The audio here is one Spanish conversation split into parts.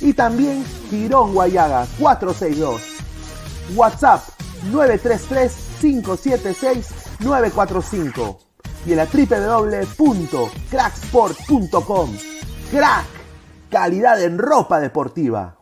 y también Girón Guayaga 462. WhatsApp 933-576-945 y en la www.cracksport.com. Crack, calidad en ropa deportiva.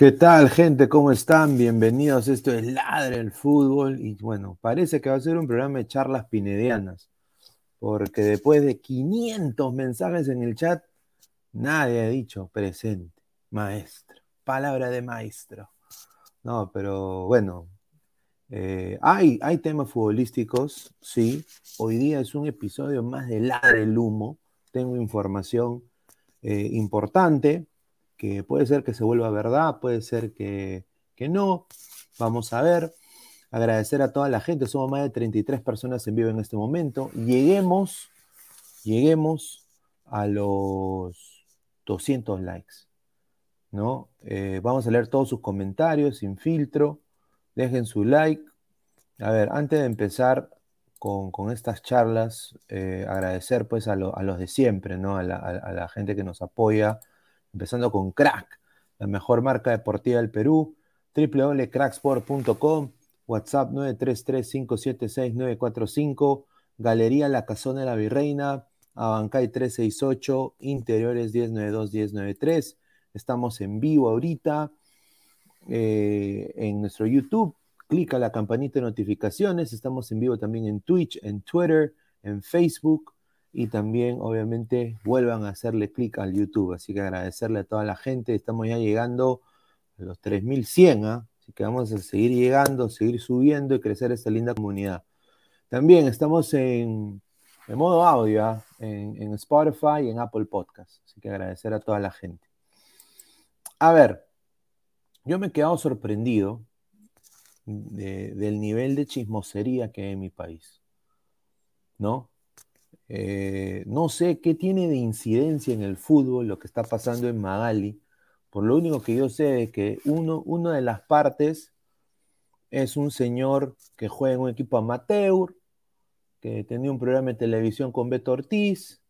¿Qué tal, gente? ¿Cómo están? Bienvenidos. Esto es Ladre el Fútbol. Y bueno, parece que va a ser un programa de charlas pinedianas, porque después de 500 mensajes en el chat, nadie ha dicho presente, maestro, palabra de maestro. No, pero bueno, eh, hay, hay temas futbolísticos, sí. Hoy día es un episodio más de Ladre el Humo. Tengo información eh, importante que puede ser que se vuelva verdad, puede ser que, no. Vamos a ver. Agradecer a toda la gente. Somos más de 33 personas en vivo en este momento. Lleguemos, lleguemos a los 200 likes. ¿no? Eh, vamos a leer todos sus comentarios sin filtro. Dejen su like. A ver, antes de empezar con, estas charlas, eh, agradecer pues a, los de siempre, ¿no? A la, a la, gente que nos apoya empezando con Crack, la mejor marca deportiva del Perú, www.cracksport.com, WhatsApp 933-576-945, Galería La Casona de la Virreina, Abancay 368, Interiores 1092-1093. Estamos en vivo ahorita eh, en nuestro YouTube. Clica la campanita de notificaciones. Estamos en vivo también en Twitch, en Twitter, en Facebook y también obviamente vuelvan a hacerle clic al YouTube. Así que agradecerle a toda la gente. Estamos ya llegando a los 3100, ¿ah? así que vamos a seguir llegando, seguir subiendo y crecer esta linda comunidad. También estamos en, modo audio, ¿ah? en, Spotify y en Apple Podcast. Así que agradecer a toda la gente. A ver, yo me he quedado sorprendido del nivel de chismosería que hay en mi país. ¿No? Eh, no sé qué tiene de incidencia en el fútbol lo que está pasando en Magali. Por lo único que yo sé es que uno, una de las partes es un señor que juega en un equipo amateur, que tenía un programa de televisión con Beto Ortiz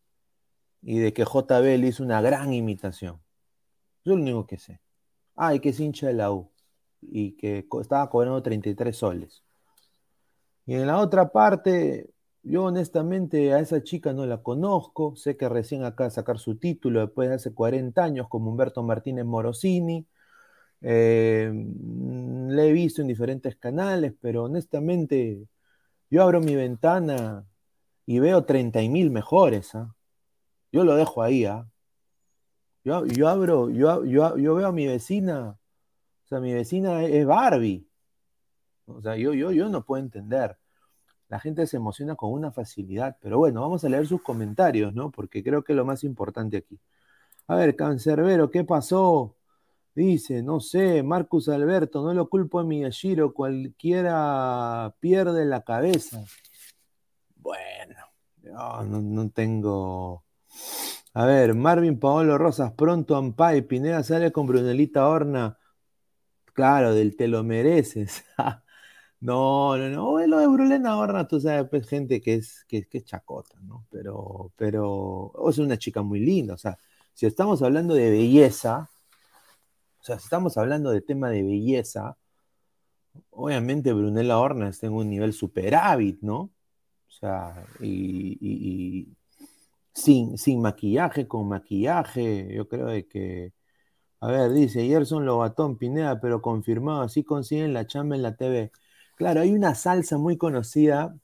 y de que JB le hizo una gran imitación. Yo lo único que sé. Ah, y que es hincha de la U y que estaba cobrando 33 soles. Y en la otra parte, yo honestamente a esa chica no la conozco, sé que recién acaba de sacar su título después de hace 40 años como Humberto Martínez Morosini. Eh, mm, le he visto en diferentes canales, pero honestamente yo abro mi ventana y veo 30 mil mejores. ¿ah? Yo lo dejo ahí. ¿ah? Yo, yo, abro, yo, yo, veo a mi vecina, o sea, mi vecina es Barbie. O sea, yo, yo, yo no puedo entender la gente se emociona con una facilidad. Pero bueno, vamos a leer sus comentarios, ¿no? Porque creo que es lo más importante aquí. A ver, Cancerbero, ¿qué pasó? Dice, no sé, Marcus Alberto, no lo culpo a Miyashiro, cualquiera pierde la cabeza. Bueno, no, no, tengo. A ver, Marvin Paolo Rosas, pronto Ampay, Pineda sale con Brunelita Horna. Claro, del te lo mereces. No, no, no. Lo de Brulena Horna, tú sabes, pues gente que es, que, es chacota, ¿no? Pero, pero es una chica muy linda. O sea, si estamos hablando de belleza, o sea, si estamos hablando de tema de belleza, obviamente Brunella Horna está en un nivel superávit, ¿no? O sea, y, sin, sin maquillaje, con maquillaje, yo creo de que. A ver, dice Gerson Lobatón Pineda, pero confirmado, así consiguen la chamba en la TV. Claro, hay una salsa muy conocida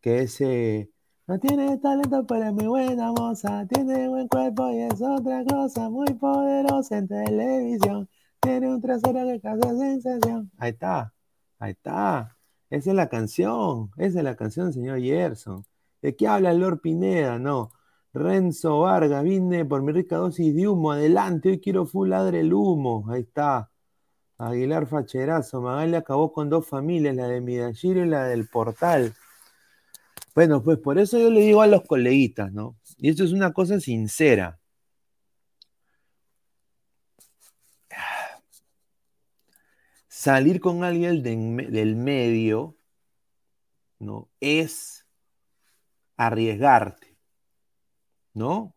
que es eh, no tiene talento pero es muy buena moza, tiene buen cuerpo y es otra cosa muy poderosa en televisión, tiene un trasero que causa sensación. Ahí está, ahí está. Esa es la canción, esa es la canción, señor Gerson. ¿De qué habla Lord Pineda? No. Renzo Vargas, vine por mi rica dosis de humo, adelante, hoy quiero full ladre el humo. Ahí está. Aguilar Facherazo, Magali acabó con dos familias, la de Midashiro y la del Portal. Bueno, pues por eso yo le digo a los coleguitas, ¿no? Y esto es una cosa sincera. Salir con alguien del medio, ¿no? Es arriesgarte, ¿no?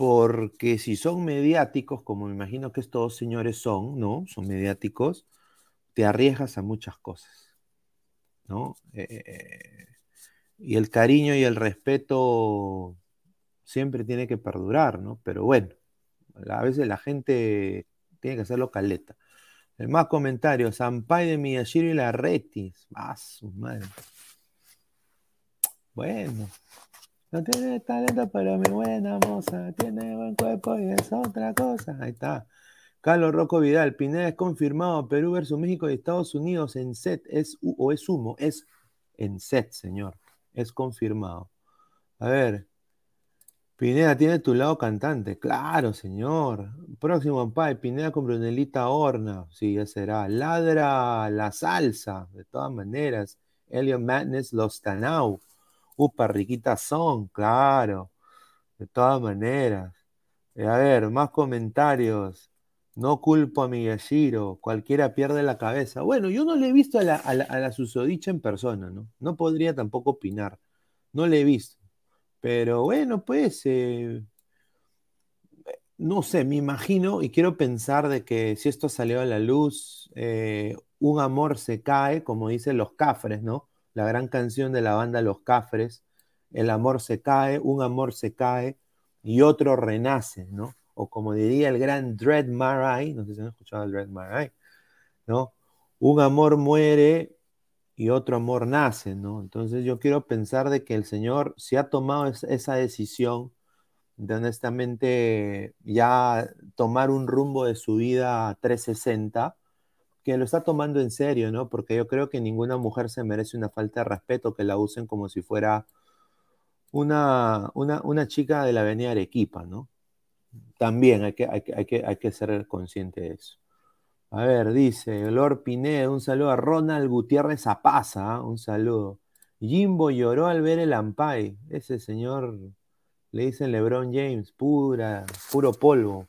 Porque si son mediáticos, como me imagino que estos señores son, ¿no? Son mediáticos, te arriesgas a muchas cosas, ¿no? Eh, eh, eh, y el cariño y el respeto siempre tiene que perdurar, ¿no? Pero bueno, a veces la gente tiene que hacerlo caleta. Más comentarios. Sampay de Miyashiro y la Retis. Ah, su madre. Bueno. No tiene talento, pero mi buena moza. Tiene buen cuerpo y es otra cosa. Ahí está. Carlos Rocco Vidal. Pineda es confirmado. Perú versus México y Estados Unidos en set. Es, o es humo. Es en set, señor. Es confirmado. A ver. Pineda tiene tu lado cantante. Claro, señor. Próximo Pai, Pineda con Brunelita Horna. Sí, ya será. Ladra la salsa. De todas maneras. Elliot Madness, Los Tanau. Upa, Riquita Son. Claro. De todas maneras. Eh, a ver, más comentarios. No culpo a Miyashiro. Cualquiera pierde la cabeza. Bueno, yo no le he visto a la, a susodicha en persona, ¿no? No podría tampoco opinar. No le he visto. Pero bueno, pues, eh, no sé, me imagino y quiero pensar de que si esto salió a la luz, eh, un amor se cae, como dicen los cafres, ¿no? La gran canción de la banda Los Cafres, el amor se cae, un amor se cae y otro renace, ¿no? O como diría el gran Dread Marai, no sé si han escuchado el Dread Marai, ¿no? Un amor muere y otro amor nace, ¿no? Entonces yo quiero pensar de que el Señor, si ha tomado esa decisión de honestamente ya tomar un rumbo de su vida 360, lo está tomando en serio, ¿no? Porque yo creo que ninguna mujer se merece una falta de respeto, que la usen como si fuera una, una, chica de la avenida Arequipa, ¿no? También hay que, hay, que, hay que ser consciente de eso. A ver, dice Lord Pineda, un saludo a Ronald Gutiérrez Apaza, ¿ah? un saludo. Jimbo lloró al ver el Ampay. Ese señor le dicen LeBron James, pura, puro polvo.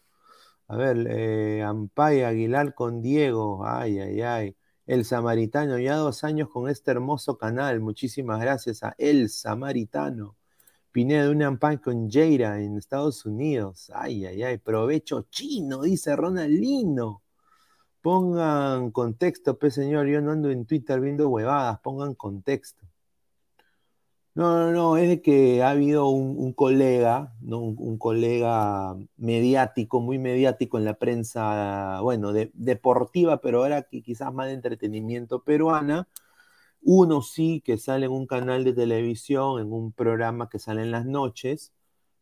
A ver, eh, Ampay Aguilar con Diego, ay, ay, ay. El Samaritano, ya dos años con este hermoso canal. Muchísimas gracias a El Samaritano. Pineda, un Ampay con Jaira en Estados Unidos. Ay, ay, ay. Provecho chino, dice Ronaldino. Pongan contexto, pues señor, yo no ando en Twitter viendo huevadas, pongan contexto. No, no, no, es de que ha habido un, colega, ¿no? Un, colega mediático, muy mediático en la prensa, bueno, deportiva, pero ahora quizás más de entretenimiento peruana. Uno sí que sale en un canal de televisión, en un programa que sale en las noches,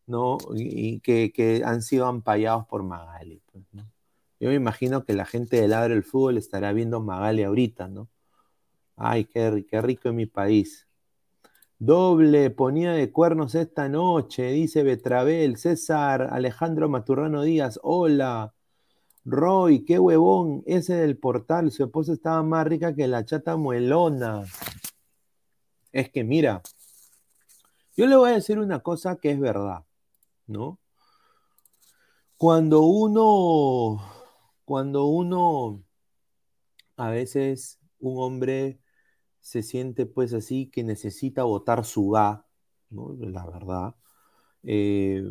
¿no? Y, que, han sido ampallados por Magali. Pues. Yo me imagino que la gente de Ladre del Fútbol estará viendo Magali ahorita, ¿no? Ay, qué, qué rico en mi país. Doble ponía de cuernos esta noche, dice Betrabel, César, Alejandro Maturrano Díaz, hola. Roy, qué huevón, ese del portal, su esposa estaba más rica que la chata muelona. Es que mira, yo le voy a decir una cosa que es verdad, ¿no? Cuando uno cuando uno, a veces un hombre se siente pues así que necesita votar su ga, ¿no? la verdad, eh,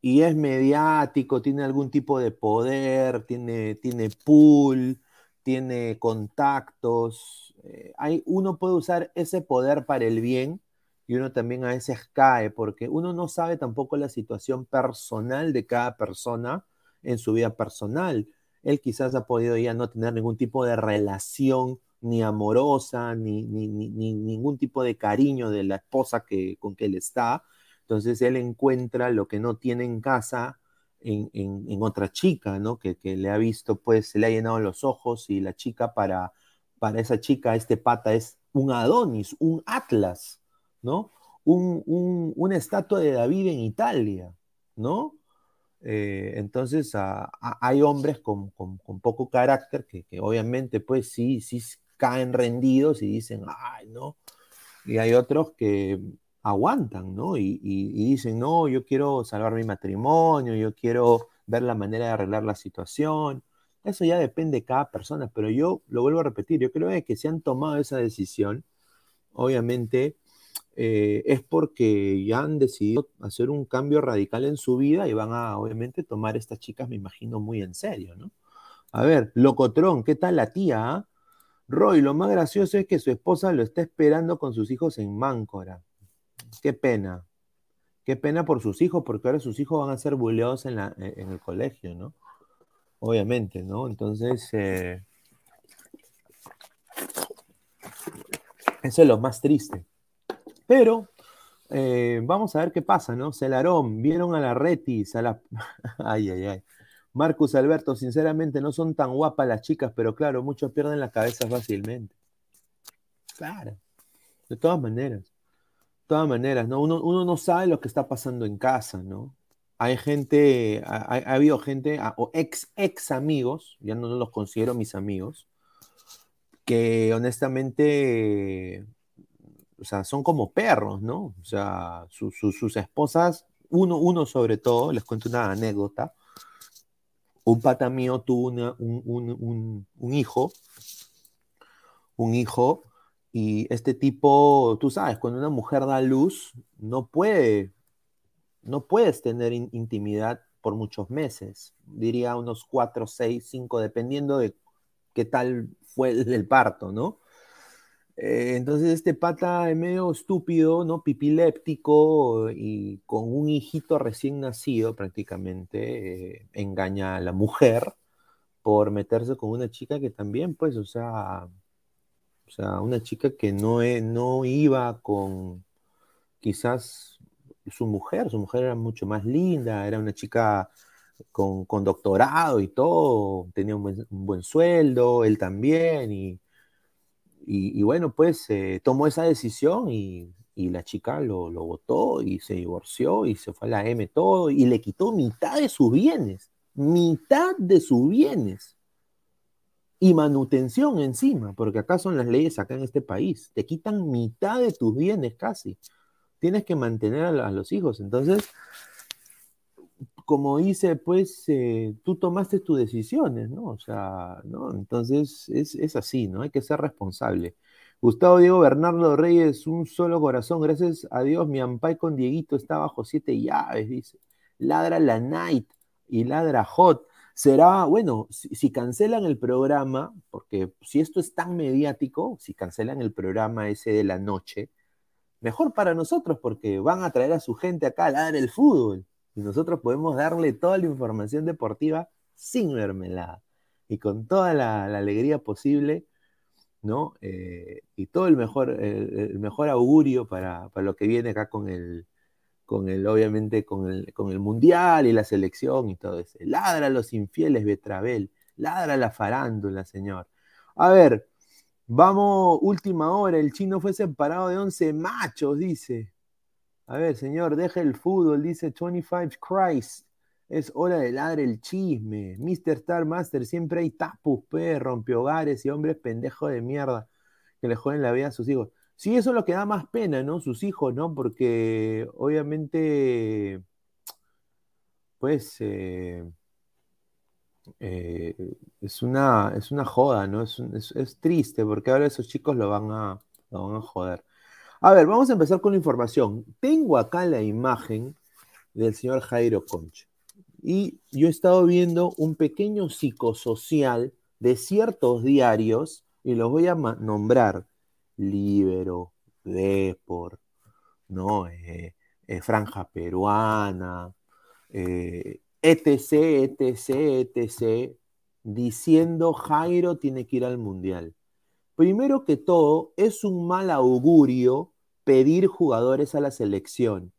y es mediático, tiene algún tipo de poder, tiene, tiene pool, tiene contactos, eh, hay, uno puede usar ese poder para el bien y uno también a veces cae, porque uno no sabe tampoco la situación personal de cada persona en su vida personal. Él quizás ha podido ya no tener ningún tipo de relación ni amorosa, ni, ni, ningún tipo de cariño de la esposa que, con que él está. Entonces él encuentra lo que no tiene en casa en, otra chica, ¿no? Que, le ha visto, pues se le ha llenado los ojos y la chica para, para esa chica, este pata es un Adonis, un Atlas, ¿no? Un, una estatua de David en Italia, ¿no? Eh, entonces hay hombres con, poco carácter que, obviamente pues sí, sí caen rendidos y dicen, ay, no. Y hay otros que aguantan, ¿no? Y, dicen, no, yo quiero salvar mi matrimonio, yo quiero ver la manera de arreglar la situación. Eso ya depende de cada persona, pero yo lo vuelvo a repetir, yo creo que si han tomado esa decisión, obviamente eh, es porque ya han decidido hacer un cambio radical en su vida y van a, obviamente, tomar estas chicas, me imagino, muy en serio, ¿no? A ver, Locotrón, ¿qué tal la tía? Roy, lo más gracioso es que su esposa lo está esperando con sus hijos en Máncora. Qué pena. Qué pena por sus hijos, porque ahora sus hijos van a ser buleados en, en el colegio, ¿no? obviamente, ¿no? Entonces, eh, eso es lo más triste. Pero eh, vamos a ver qué pasa, ¿no? Celarón, vieron a la Retis, a la... ay, ay, ay. Marcus Alberto, sinceramente no son tan guapas las chicas, pero claro, muchos pierden la cabeza fácilmente. Claro, de todas maneras. De todas maneras, ¿no? Uno, no sabe lo que está pasando en casa, ¿no? Hay gente, ha, habido gente, o ex, ex amigos, ya no los considero mis amigos, que honestamente o sea, son como perros, ¿no? O sea, sus esposas, uno, uno sobre todo, les cuento una anécdota. Un pata mío tuvo un, hijo, un hijo, y este tipo, tú sabes, cuando una mujer da luz, no puede, no puedes tener intimidad por muchos meses, diría unos cuatro, seis, cinco, dependiendo de qué tal fue el parto, ¿no? Eh, entonces este pata es medio estúpido, ¿no? Pipiléptico y con un hijito recién nacido prácticamente, eh, engaña a la mujer por meterse con una chica que también, pues, o sea, o sea, una chica que no, e, no iba con quizás su mujer, su mujer era mucho más linda, era una chica con, doctorado y todo, tenía un buen, un buen sueldo, él también, y y, bueno, pues eh, tomó esa decisión y, la chica lo, lo, votó y se divorció y se fue a la M todo y le quitó mitad de sus bienes, mitad de sus bienes. Y manutención encima, porque acá son las leyes acá en este país, te quitan mitad de tus bienes casi, tienes que mantener a los hijos, entonces como dice, pues eh, tú tomaste tus decisiones, ¿no? O sea, ¿no? Entonces es, así, ¿no? Hay que ser responsable. Gustavo Diego Bernardo Reyes, un solo corazón, gracias a Dios, mi ampay con Dieguito está bajo siete llaves, dice. Ladra la Night y ladra Hot. Será, bueno, si, si, cancelan el programa, porque si esto es tan mediático, si cancelan el programa ese de la noche, mejor para nosotros, porque van a traer a su gente acá a ladrar el fútbol y nosotros podemos darle toda la información deportiva sin mermelada y con toda la, alegría posible, ¿no? Eh, y todo el mejor, el, mejor augurio para, lo que viene acá con el, con el obviamente, con el, con el Mundial y la selección y todo eso. Ladra a los infieles, Betravel, ladra a la farándula, señor. A ver, vamos, última hora, el chino fue separado de 11 machos, dice. A ver, señor, deja el fútbol, dice 25 Christ. Es hora de ladre el chisme. Mr. Star Master, siempre hay tapus, pe, hogares y hombres pendejos de mierda que le joden la vida a sus hijos. Sí, eso es lo que da más pena, ¿no? Sus hijos, ¿no? Porque obviamente, pues, eh, eh, es, una, es una joda, ¿no? Es, es, triste porque ahora esos chicos lo van a, lo van a joder. A ver, vamos a empezar con la información. Tengo acá la imagen del señor Jairo Concha. Y yo he estado viendo un pequeño psicosocial de ciertos diarios, y los voy a nombrar. Libero, Depor, ¿no? Eh, eh, Franja Peruana, etc, etc, etc, diciendo Jairo tiene que ir al Mundial. Primero que todo, es un mal augurio pedir jugadores a la selección.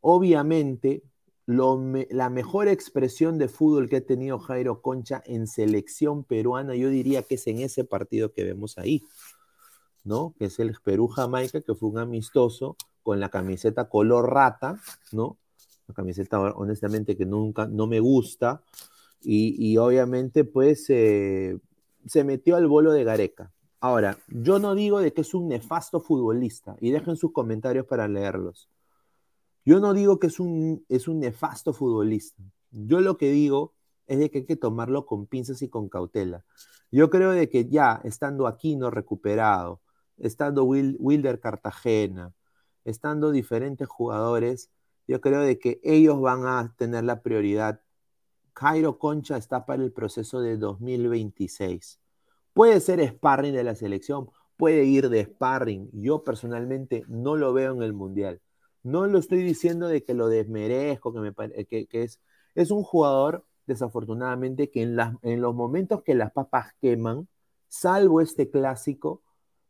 Obviamente, la mejor expresión de fútbol que ha tenido Jairo Concha en selección peruana, yo diría que es en ese partido que vemos ahí, ¿no? Que es el Perú-Jamaica, que fue un amistoso con la camiseta color rata, ¿no? La camiseta, honestamente, que nunca, no me gusta. Y, obviamente, pues, eh, se metió al bolo de Gareca. Ahora, yo no digo de que es un nefasto futbolista, y dejen sus comentarios para leerlos. Yo no digo que es un, es un nefasto futbolista. Yo lo que digo es de que hay que tomarlo con pinzas y con cautela. Yo creo de que ya, estando aquí no recuperado, estando Wilder Cartagena, estando diferentes jugadores, yo creo de que ellos van a tener la prioridad. Cairo Concha está para el proceso de 2026. Puede ser sparring de la selección, puede ir de sparring. Yo personalmente no lo veo en el Mundial. No lo estoy diciendo de que lo desmerezco, que, me, que, es, es un jugador desafortunadamente, que en, en los momentos que las papas queman, salvo este clásico,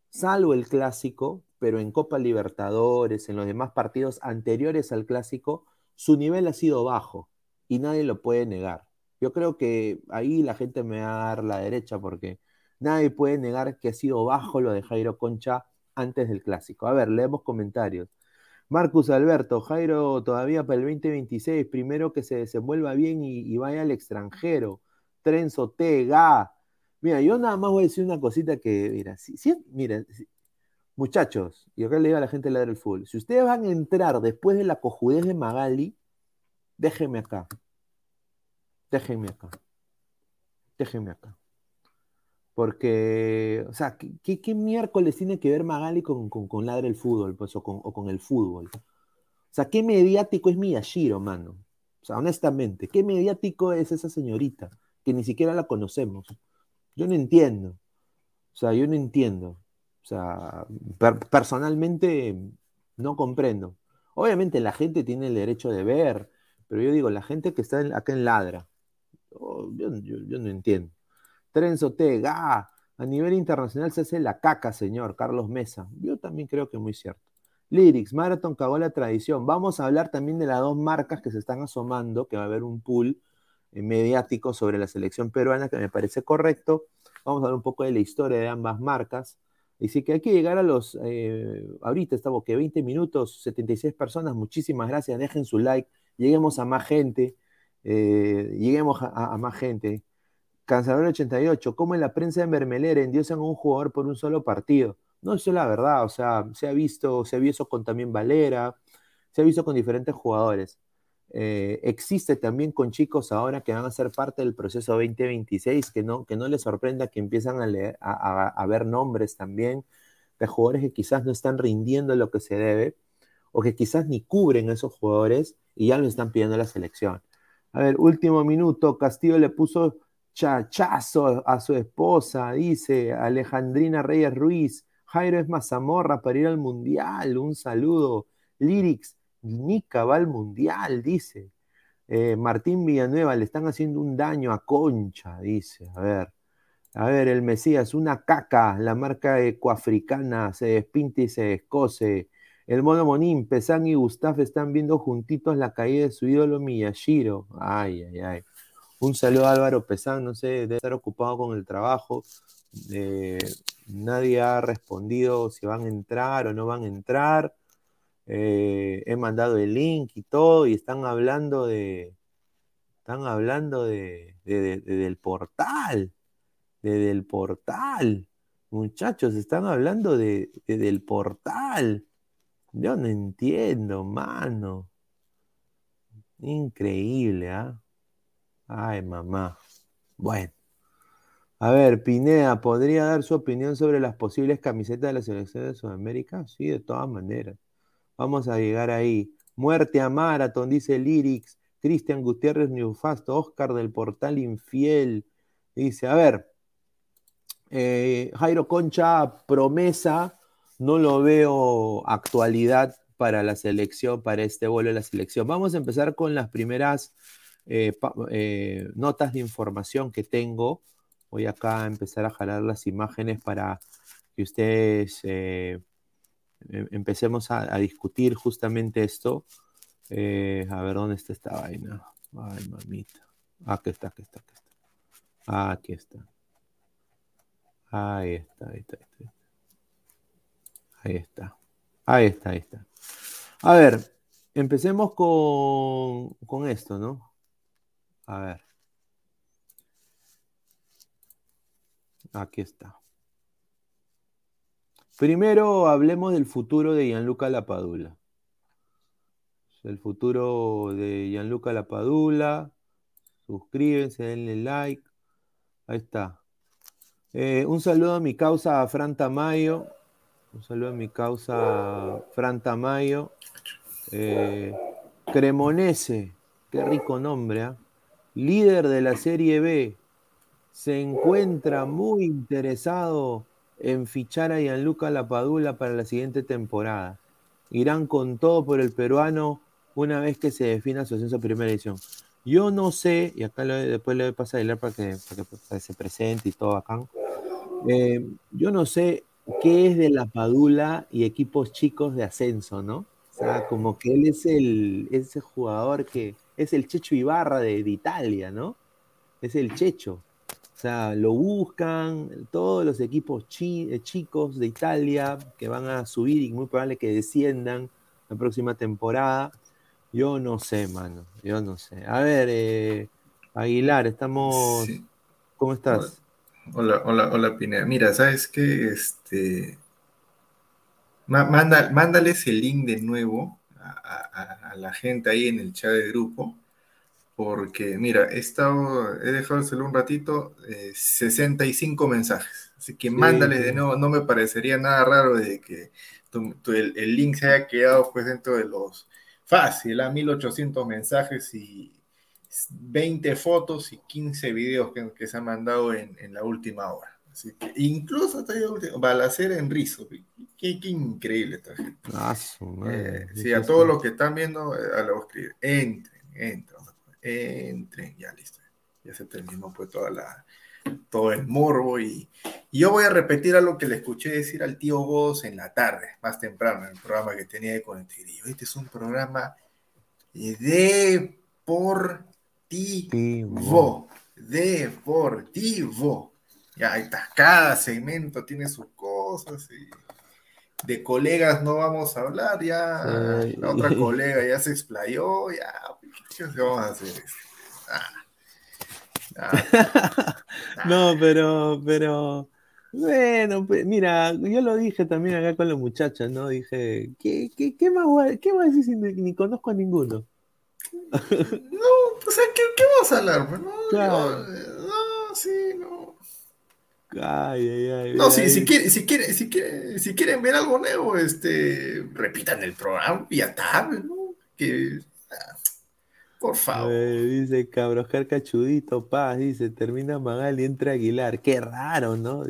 salvo el clásico, pero en Copa Libertadores, en los demás partidos anteriores al clásico, su nivel ha sido bajo y nadie lo puede negar. Yo creo que ahí la gente me va a dar la derecha porque nadie puede negar que ha sido bajo lo de Jairo Concha antes del clásico. A ver, leemos comentarios. Marcus Alberto, Jairo todavía para el 2026, primero que se desenvuelva bien y, vaya al extranjero. Trenzo Tega. Mira, yo nada más voy a decir una cosita que, mira, si, mira, muchachos, y acá le digo a la gente de del fútbol, si ustedes van a entrar después de la cojudez de Magali, déjenme acá. Déjenme acá. Déjenme acá. Porque, o sea, ¿qué, miércoles tiene que ver Magali con, con, Ladre el Fútbol, pues, o con, el fútbol? O sea, ¿qué mediático es Miyashiro, mano? O sea, honestamente, ¿qué mediático es esa señorita? Que ni siquiera la conocemos. Yo no entiendo. O sea, yo no entiendo. O sea, personalmente no comprendo. Obviamente la gente tiene el derecho de ver, pero yo digo, la gente que está acá en Ladra, oh, yo no entiendo. Trenzo Tega, a nivel internacional se hace la caca, señor Carlos Mesa. Yo también creo que es muy cierto. Lyrics, Marathon cagó la tradición. Vamos a hablar también de las dos marcas que se están asomando, que va a haber un pool eh, mediático sobre la selección peruana que me parece correcto. Vamos a hablar un poco de la historia de ambas marcas. Sí que hay que llegar a los, eh, ahorita estamos que 20 minutos, 76 personas, muchísimas gracias, dejen su like, lleguemos a más gente, eh, lleguemos a, más gente. Cansador 88, ¿cómo en la prensa de Mermelera endiosan a un jugador por un solo partido? No, eso es la verdad, o sea, se ha visto, se ha visto con también Valera, se ha visto con diferentes jugadores. Eh, existe también con chicos ahora que van a ser parte del proceso 2026, que no, que no les sorprenda que empiezan a, a, ver nombres también de jugadores que quizás no están rindiendo lo que se debe, o que quizás ni cubren esos jugadores y ya los están pidiendo la selección. A ver, último minuto, Castillo le puso chachazo a su esposa, dice Alejandrina Reyes Ruiz. Jairo es mazamorra para ir al mundial. Un saludo. Lyrics, Nica va al mundial, dice. Eh, Martín Villanueva, le están haciendo un daño a Concha, dice. A ver. A ver, el Mesías, una caca, la marca ecoafricana, se despinte y se descose. El mono Monín, Pesán y Gustaf están viendo juntitos la caída de su ídolo Miyashiro. Ay, ay, ay. Un saludo a Álvaro Pesán, no sé, debe estar ocupado con el trabajo. Eh, nadie ha respondido si van a entrar o no van a entrar. Eh, he mandado el link y todo, y están hablando de. Están hablando de, del portal. De, del portal. Muchachos, están hablando de, del portal. Yo no entiendo, mano. Increíble, ¿ah? Ay, mamá. Bueno. A ver, Pinea, ¿podría dar su opinión sobre las posibles camisetas de la selección de Sudamérica? Sí, de todas maneras. Vamos a llegar ahí. Muerte a Marathon, dice Lyrics. Cristian Gutiérrez Newfasto, Oscar del Portal Infiel. Dice, a ver, eh, Jairo Concha, promesa, no lo veo actualidad para la selección, para este vuelo de la selección. Vamos a empezar con las primeras eh, eh, notas de información que tengo. Voy acá a empezar a jalar las imágenes para que ustedes eh, em, empecemos a, discutir justamente esto. a ver, ¿dónde está esta vaina? Ay, mamita. Aquí está, aquí está, aquí está. Aquí está. Ahí está, ahí está, ahí está. Ahí está. Ahí está, ahí está. A ver, empecemos con, con esto, ¿no? A ver. Aquí está. Primero hablemos del futuro de Gianluca Lapadula. El futuro de Gianluca Lapadula. Suscríbense, denle like. Ahí está. Eh, un saludo a mi causa Fran Tamayo. Un saludo a mi causa Fran Tamayo. Eh, Cremonese. Qué rico nombre, ¿ah? Líder de la Serie B, se encuentra muy interesado en fichar a Gianluca Lapadula para la siguiente temporada. Irán con todo por el peruano una vez que se defina su ascenso a primera edición. Yo no sé, y acá después le voy a leer para que, para que, se presente y todo acá. Eh, yo no sé qué es de la Padula y equipos chicos de ascenso, ¿no? O sea, como que él es el ese jugador que es el Checho Ibarra de, Italia, ¿no? Es el Checho. O sea, lo buscan todos los equipos eh, chicos de Italia que van a subir y muy probable que desciendan la próxima temporada. Yo no sé, mano. Yo no sé. A ver, eh, Aguilar, estamos. ¿Cómo estás? Hola, hola, hola, Pineda. Mira, ¿sabes qué? Este. mándales el link de nuevo a, la gente ahí en el chat de grupo. Porque, mira, he estado, he dejado el celular un ratito, 65 eh, mensajes. Así que mándales de nuevo. No me parecería nada raro de que el, el link se haya quedado pues dentro de los fácil, a 1800 mensajes y 20 fotos y 15 videos que, se han mandado en, la última hora. Así que incluso Balacer en Rizo. Qué, qué, increíble esta gente. Eh, sí, a todos los que están viendo, eh, a lo escribir. Entren, entren, entren, ya listo. Ya se terminó pues toda la, todo el morbo y, yo voy a repetir algo que le escuché decir al tío Vos en la tarde, más temprano, en el programa que tenía de Conectivo. Este es un programa deportivo, deportivo. Ya está, cada segmento tiene sus cosas y de colegas no vamos a hablar, ya la otra colega ya se explayó, ya, ¿qué vamos a hacer? Ah. no, pero, pero, bueno, pues, mira, yo lo dije también acá con los muchachos, ¿no? Dije, ¿qué, qué, qué más qué a decir si ni, conozco a ninguno? no, o sea, ¿qué, qué vamos a hablar? Pues, no, no, sí, no. Ay, ay, ay, no, si, si, quieren, si, quieren, si, quieren, si quieren ver algo nuevo, este, repitan el programa y está, ¿no? Que, por favor. dice Cabroscar Cachudito, paz, dice, termina Magal y entra Aguilar. Qué raro, ¿no?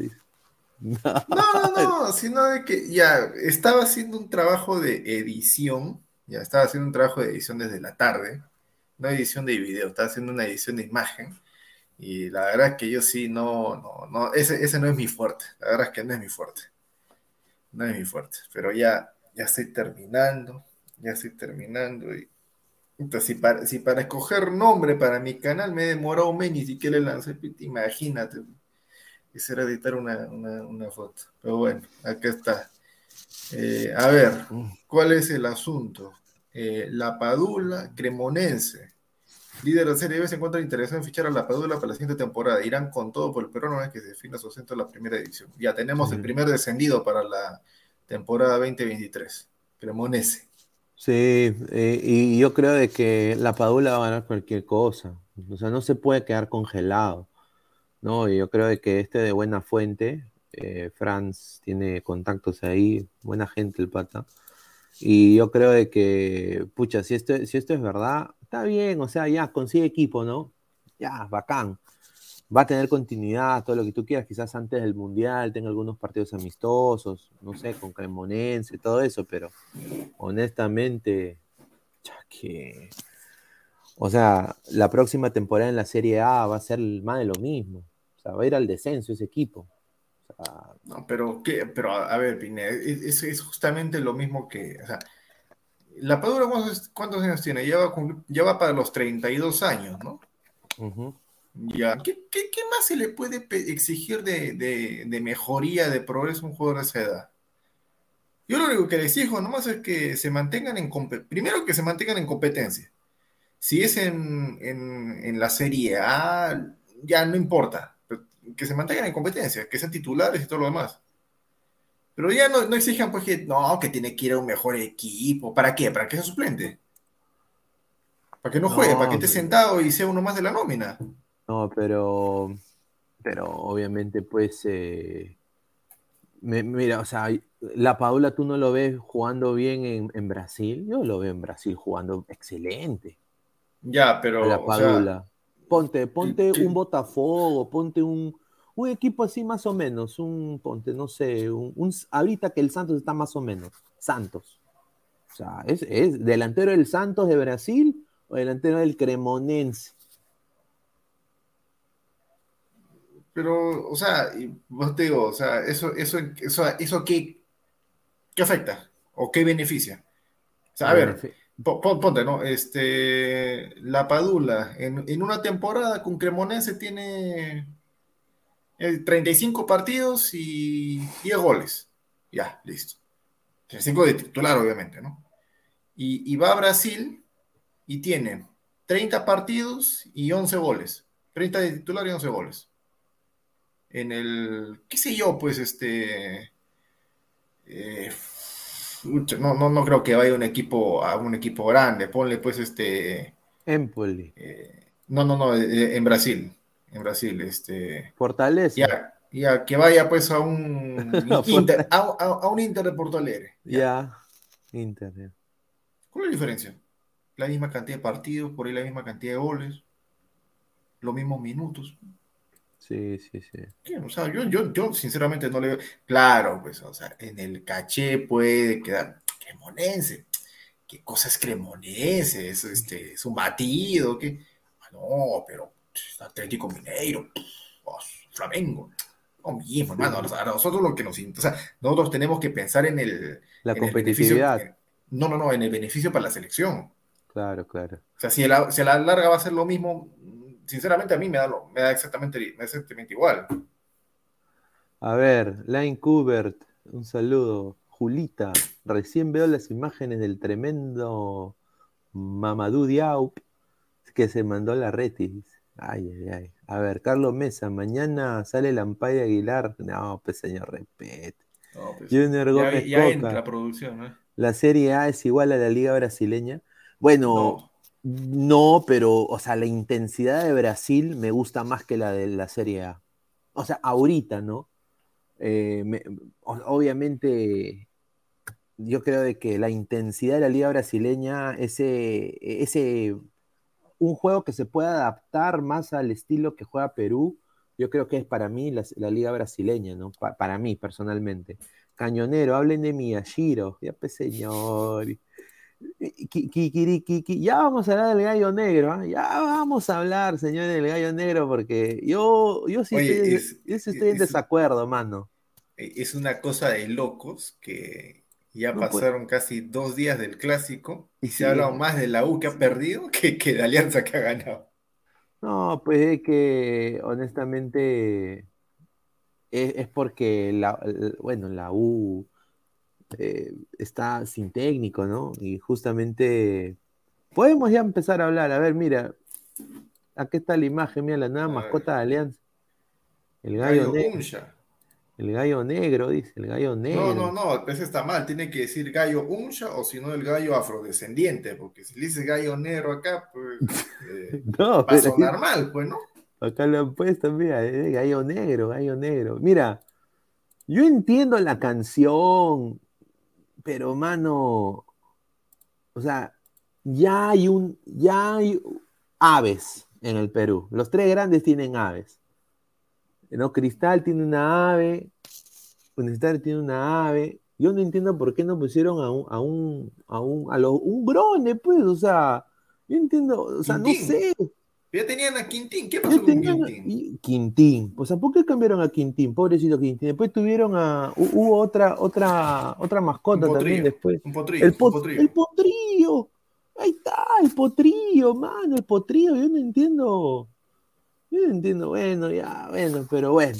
No. no, no, sino de que ya estaba haciendo un trabajo de edición, ya estaba haciendo un trabajo de edición desde la tarde, no edición de video, estaba haciendo una edición de imagen. Y la verdad es que yo sí, no, no, no, ese, ese no es mi fuerte, la verdad es que no es mi fuerte. No es mi fuerte, pero ya, ya estoy terminando, ya estoy terminando y entonces, si para, si para escoger nombre para mi canal me demoró un mes, ni siquiera le lancé, imagínate. Quisiera editar una, foto. Pero bueno, acá está. Eh, a ver, ¿cuál es el asunto? Eh, la Padula Cremonense. Líder de Serie B se encuentra interesado en fichar a la Padula para la siguiente temporada. Irán con todo por el peruano una vez que se defina su centro en la primera edición. Ya tenemos el primer descendido para la temporada 2023. Cremonense. Sí, eh, y yo creo de que la Padula va a ganar cualquier cosa. O sea, no se puede quedar congelado. ¿no? yo creo de que este de buena fuente, eh, Franz tiene contactos ahí, buena gente el pata. Y yo creo de que, pucha, si esto, si esto es verdad, está bien, o sea, ya consigue equipo, ¿no? Ya, bacán va a tener continuidad, todo lo que tú quieras, quizás antes del Mundial tenga algunos partidos amistosos, no sé, con Cremonense, todo eso, pero honestamente, ya que... O sea, la próxima temporada en la Serie A va a ser más de lo mismo. O sea, va a ir al descenso ese equipo. no, pero, ¿qué? pero a, ver, Pineda, es, es, justamente lo mismo que... O sea, la Padura, ¿cuántos, años tiene? Ya va, para los 32 años, ¿no? Ya. ¿Qué, más se le puede exigir de, mejoría, de progreso a un jugador de esa edad? Yo lo único que les exijo nomás es que se mantengan en primero que se mantengan en competencia. Si es en, la Serie A, ya no importa. Que se mantengan en competencia, que sean titulares y todo lo demás. Pero ya no, no exijan pues que no, que tiene que ir a un mejor equipo. ¿Para qué? ¿Para que sea suplente? Para que no juegue, para que esté sentado y sea uno más de la nómina. No, pero, pero obviamente, pues, eh, mira, o sea, la Paula tú no lo ves jugando bien en, Brasil. Yo lo veo en Brasil jugando excelente. Ya, pero. La Padula. ponte, ponte un Botafogo, ponte un, un equipo así más o menos, un, ponte, no sé, un, ahorita que el Santos está más o menos, Santos. O sea, es, es delantero del Santos de Brasil o delantero del Cremonense. Pero, o sea, vos te digo, o sea, eso, eso, eso, eso qué, qué afecta o qué beneficia. O sea, a ver, ponte, ¿no? Este, la Padula, en, una temporada con Cremonense tiene 35 eh, partidos y 10 goles. Ya, listo. 35 de titular, obviamente, ¿no? Y, y va a Brasil y tiene 30 partidos y 11 goles. 30 de titular y 11 goles en el, qué sé yo, pues este... Eh, no, no, no creo que vaya un equipo a un equipo grande. Ponle pues este. Empoli. Eh, no, no, no, eh, en Brasil. En Brasil, este. Fortaleza. Ya, ya que vaya pues a un Inter, a, un Inter de Porto Alegre. Ya, Inter. ¿Cuál es la diferencia? La misma cantidad de partidos, por ahí la misma cantidad de goles, los mismos minutos. Sí, sí, sí. o sea, yo, yo, yo sinceramente no le veo. Claro, pues, o sea, en el caché puede quedar cremonense. ¿Qué cosa es cremonense? Es, este, es un batido, ¿qué? Ah, no, pero Atlético Mineiro, Flamengo. Lo mismo, hermano. A nosotros lo que nos. O sea, nosotros tenemos que pensar en el. La competitividad. no, no, no, en el beneficio para la selección. Claro, claro. O sea, si a si la larga va a ser lo mismo, sinceramente a mí me da, me da exactamente, exactamente igual. A ver, Line Kubert, un saludo. Julita, recién veo las imágenes del tremendo Mamadou Diaw que se mandó la retis. Ay, ay, ay. A ver, Carlos Mesa, mañana sale Lampaya Aguilar. No, pues señor, repete. pues, Junior Gómez ya, la producción, ¿eh? La Serie A es igual a la Liga Brasileña. Bueno, no, pero, o sea, la intensidad de Brasil me gusta más que la de la Serie A. O sea, ahorita, ¿no? Eh, obviamente, yo creo de que la intensidad de la liga brasileña, ese, ese, un juego que se pueda adaptar más al estilo que juega Perú, yo creo que es para mí la, liga brasileña, ¿no? para mí, personalmente. Cañonero, hablen de Miyashiro, ya pues señor. Ya vamos a hablar del gallo negro, ¿ah? ya vamos a hablar, señor, del gallo negro, porque yo, yo sí estoy, en desacuerdo, mano. E, es una cosa de locos que ya pasaron casi dos días del clásico y se ha hablado más de la U que ha perdido que, que de Alianza que ha ganado. No, pues es que honestamente es, es porque la, bueno, la U eh, está sin técnico, ¿no? Y justamente podemos ya empezar a hablar. A ver, mira, aquí está la imagen, mira la nueva mascota de Alianza. El gallo, negro. El gallo negro, dice, el gallo negro. No, no, no, ese está mal, tiene que decir gallo uncha o si no el gallo afrodescendiente, porque si le dices gallo negro acá, pues eh, no, va a sonar mal, pues, ¿no? Acá lo han puesto, mira, eh, gallo negro, gallo negro. Mira, yo entiendo la canción, pero mano, o sea, ya hay un, ya hay aves en el Perú. Los tres grandes tienen aves. ¿No? Cristal tiene una ave, Universitario tiene una ave. Yo no entiendo por qué no pusieron a un, a un, a un, a los, un grone, pues, o sea, yo entiendo, o sea, no sé. Ya tenían a Quintín. ¿Qué pasó con Quintín? Quintín. O sea, ¿por qué cambiaron a Quintín? Pobrecito Quintín. Después tuvieron a. Hubo otra, otra, otra mascota también después. Un potrillo, el, potrillo. el potrillo. Ahí está, el potrillo, mano, el potrillo. Yo no entiendo. Yo entiendo. Bueno, ya, bueno, pero bueno.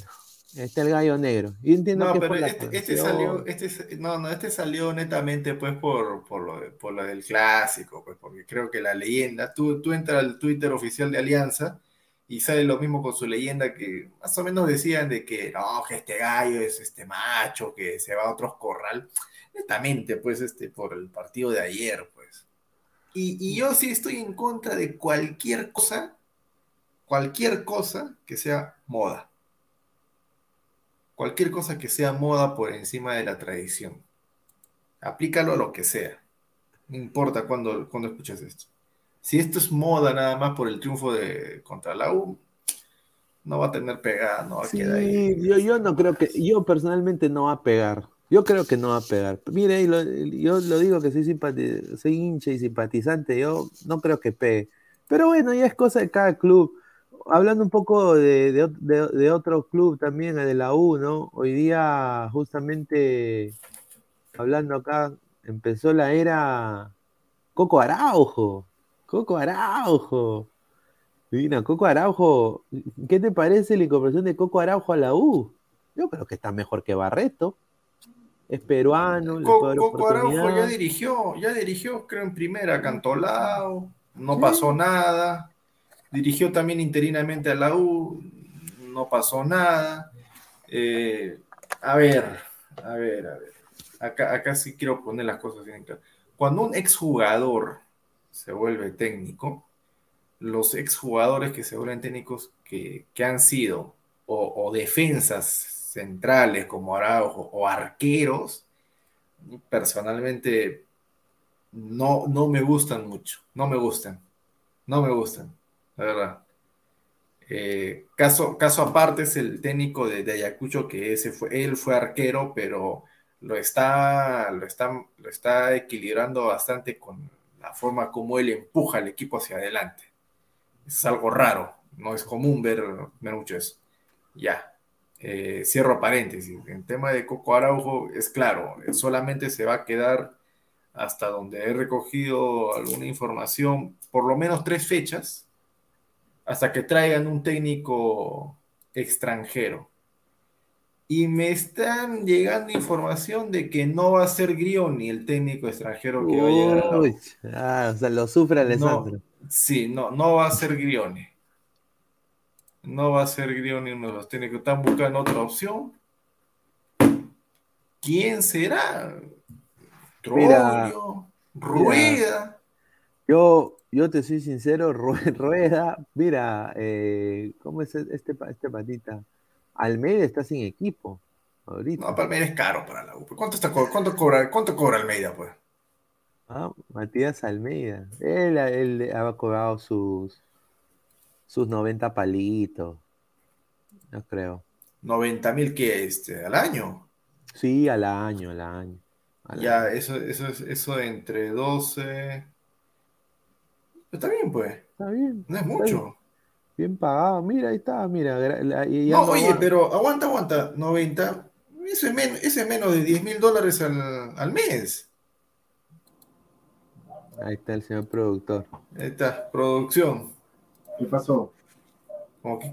Está el gallo negro. Yo entiendo no, pero este, este, salió, este, no, no, este salió netamente pues por, por, lo, por lo del clásico, pues porque creo que la leyenda, tú, tú entras al Twitter oficial de Alianza y sale lo mismo con su leyenda que más o menos decían de que no, que este gallo es este macho, que se va a otros corral. Netamente, pues, este, por el partido de ayer, pues. Y, y yo sí estoy en contra de cualquier cosa, cualquier cosa que sea moda cualquier cosa que sea moda por encima de la tradición. Aplícalo a lo que sea. No importa cuando, cuando escuches esto. Si esto es moda nada más por el triunfo de contra la U, no va a tener pegada, no va a quedar ahí. Yo, yo no creo que, yo personalmente no va a pegar. Yo creo que no va a pegar. Mire, yo lo digo que soy, soy hincha y simpatizante, yo no creo que pegue. Pero bueno, ya es cosa de cada club. Hablando un poco de, otro club también, el de la U, ¿no? Hoy día, justamente, hablando acá, empezó la era Coco Araujo. Coco Araujo. Mira, Coco Araujo, ¿qué te parece la incorporación de Coco Araujo a la U? Yo creo que está mejor que Barreto es peruano. Coco Araujo ya dirigió, ya dirigió, creo, en primera, Cantolao, no pasó nada. Dirigió también interinamente a la U, no pasó nada. Eh, a ver, a ver, a ver. Acá, acá sí quiero poner las cosas bien claras. Cuando un exjugador se vuelve técnico, los exjugadores que se vuelven técnicos que, han sido o defensas centrales como Araujo o arqueros, personalmente no, no me gustan mucho, no me gustan, no me gustan, la verdad. Eh, caso, caso aparte es el técnico de, Ayacucho, que ese fue, él fue arquero, pero lo está, lo, está, lo está equilibrando bastante con la forma como él empuja al equipo hacia adelante. Es algo raro, no es común ver, ver mucho eso. Ya, eh, cierro paréntesis, en tema de Coco Araujo es claro, solamente se va a quedar hasta donde he recogido alguna información, por lo menos tres fechas, hasta que traigan un técnico extranjero. Y me están llegando información de que no va a ser Grioni el técnico extranjero que va a llegar a ah, o sea, lo sufre Alessandro. sí, no, no va a ser Grioni no va a ser Grioni uno de los que Están buscando otra opción. ¿Quién será? Rueda. Yo, yo te soy sincero, Rueda, mira, eh, ¿cómo es este, este patita? Almeida está sin equipo. Ahorita. No, Almeida es caro para la U. ¿Cuánto, está, cuánto, cobra, ¿Cuánto cobra Almeida, pues? Ah, Matías Almeida. Él, él ha cobrado sus, sus 90 palitos. No creo. ¿90 mil qué? Este, ¿Al año? Sí, al año, al año. ya, Eso, eso es eso entre 12. Está bien, pues. Está bien. No es mucho. Bien. pagado. Mira, ahí está, mira. no, oye, pero aguanta, aguanta. 90. Eso es, menos, es menos de 10 mil dólares al, al mes. Ahí está el señor productor. Ahí está, producción. ¿Qué pasó?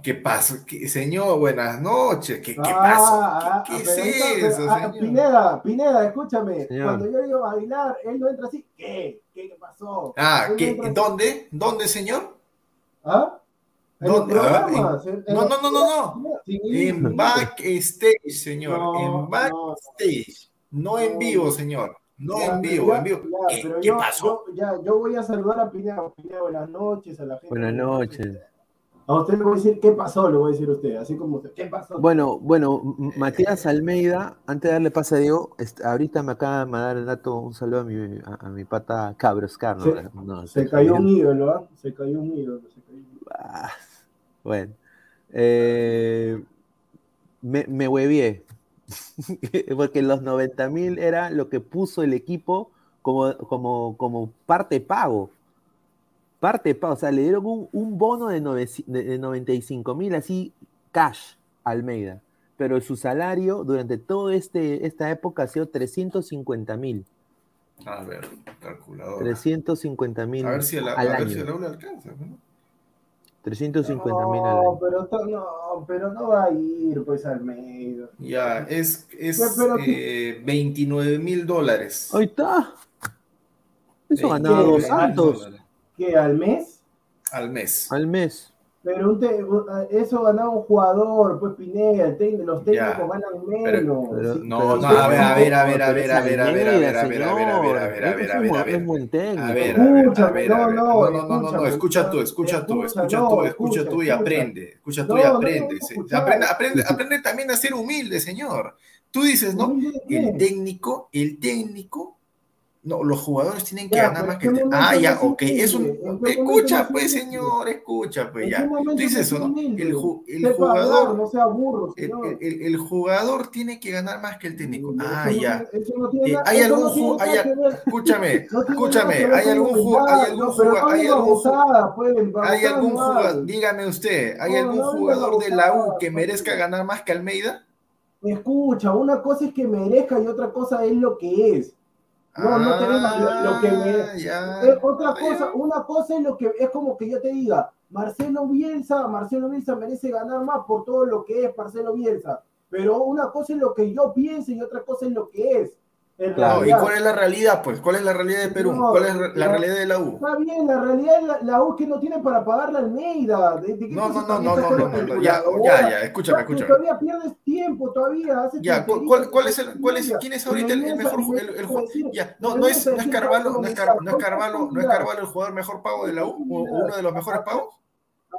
¿Qué, pasó? señor, buenas noches. ¿Qué, qué pasó? ¿Qué, ah, es eso, ah, Pineda, Pineda, escúchame. Cuando yo digo bailar, él no entra así. ¿Qué? ¿Qué, pasó? Ah, ¿qué? ¿dónde? ¿Dónde, señor? ¿Ah? ¿Dónde? Ah, no, no, no, no, no. En backstage, señor. en backstage. No, en vivo, señor. No en vivo, en vivo. ¿Qué, pasó? ya, yo voy a saludar a Pineda. Pineda, buenas noches a la gente. Buenas noches. A usted le voy a decir qué pasó, le voy a decir a usted, así como usted, ¿qué pasó? Bueno, bueno, Matías Almeida, antes de darle pase a Diego, ahorita me acaba de mandar el dato, un saludo a mi, a, mi pata Cabros Carlos. Se, cayó un ídolo, ¿ah? Se cayó un ídolo. Se cayó ah, bueno, eh, me, me huevié, porque los 90 mil era lo que puso el equipo como, como, como parte pago parte, o sea, le dieron un, bono de, 95 mil así cash a Almeida, pero su salario durante toda este, esta época ha sido 350 mil. A ver, calculador. 350 mil. A ver si a, a ver si le alcanza, ¿no? 350 mil al año. Pero, no, pero no va a ir pues Almeida. Ya, es, es eh, 29 mil dólares. Ahí está. Eso ganaba dos santos. ¿Qué? ¿Al mes? Al mes. Al mes. Pero eso ganaba un jugador, pues Pineda, los técnicos ganan menos. no, no, a ver, a ver, a ver, a ver, a ver, a ver, a ver, a ver, a ver, a ver, a ver, a ver, a ver, a ver. Es buen técnico. A ver, a ver, no, no, no, no, no, escucha tú, escucha tú, escucha tú, escucha tú y aprende, escucha tú y aprende. Aprende, aprende, aprende también a ser humilde, señor. Tú dices, ¿no? El técnico, el técnico No, los jugadores tienen que ganar más que el Ah, ya, ok. Es un... Escucha, pues, señor, escucha, pues, ya. Tú dices eso, ¿no? El, el jugador. no sea burro, el, el, el, jugador tiene que ganar más que el técnico. ah, ya. Eh, hay algún jugador. Escúchame, escúchame. Hay algún jugador. Hay algún jugador. Hay algún Hay algún jugador. Dígame usted, ¿hay algún jugador de la U que merezca ganar más que Almeida? Escucha, una cosa es que merezca y otra cosa es lo que es. No, no tenemos lo, que me. Ah, es otra cosa, una cosa es lo que es como que yo te diga, Marcelo Bielsa, Marcelo Bielsa merece ganar más por todo lo que es Marcelo Bielsa. Pero una cosa es lo que yo pienso y otra cosa es lo que es. Claro, ¿y cuál es la realidad, pues? ¿Cuál es la realidad de Perú? ¿Cuál es la, realidad de la U? Está bien, la realidad de la, U que no tiene para pagar la Almeida. no, no, no, no, no, no, ya, ya, ya, escúchame, escúchame. Todavía pierdes tiempo, todavía. Hace ya, ¿cuál, cuál, es el, cuál es, ¿quién es ahorita el, mejor jugador? Ya, no, no es, no es Carvalho, no es, Car, no es Carvalho, no es Carvalho el jugador mejor pago de la U, o uno de los mejores pagos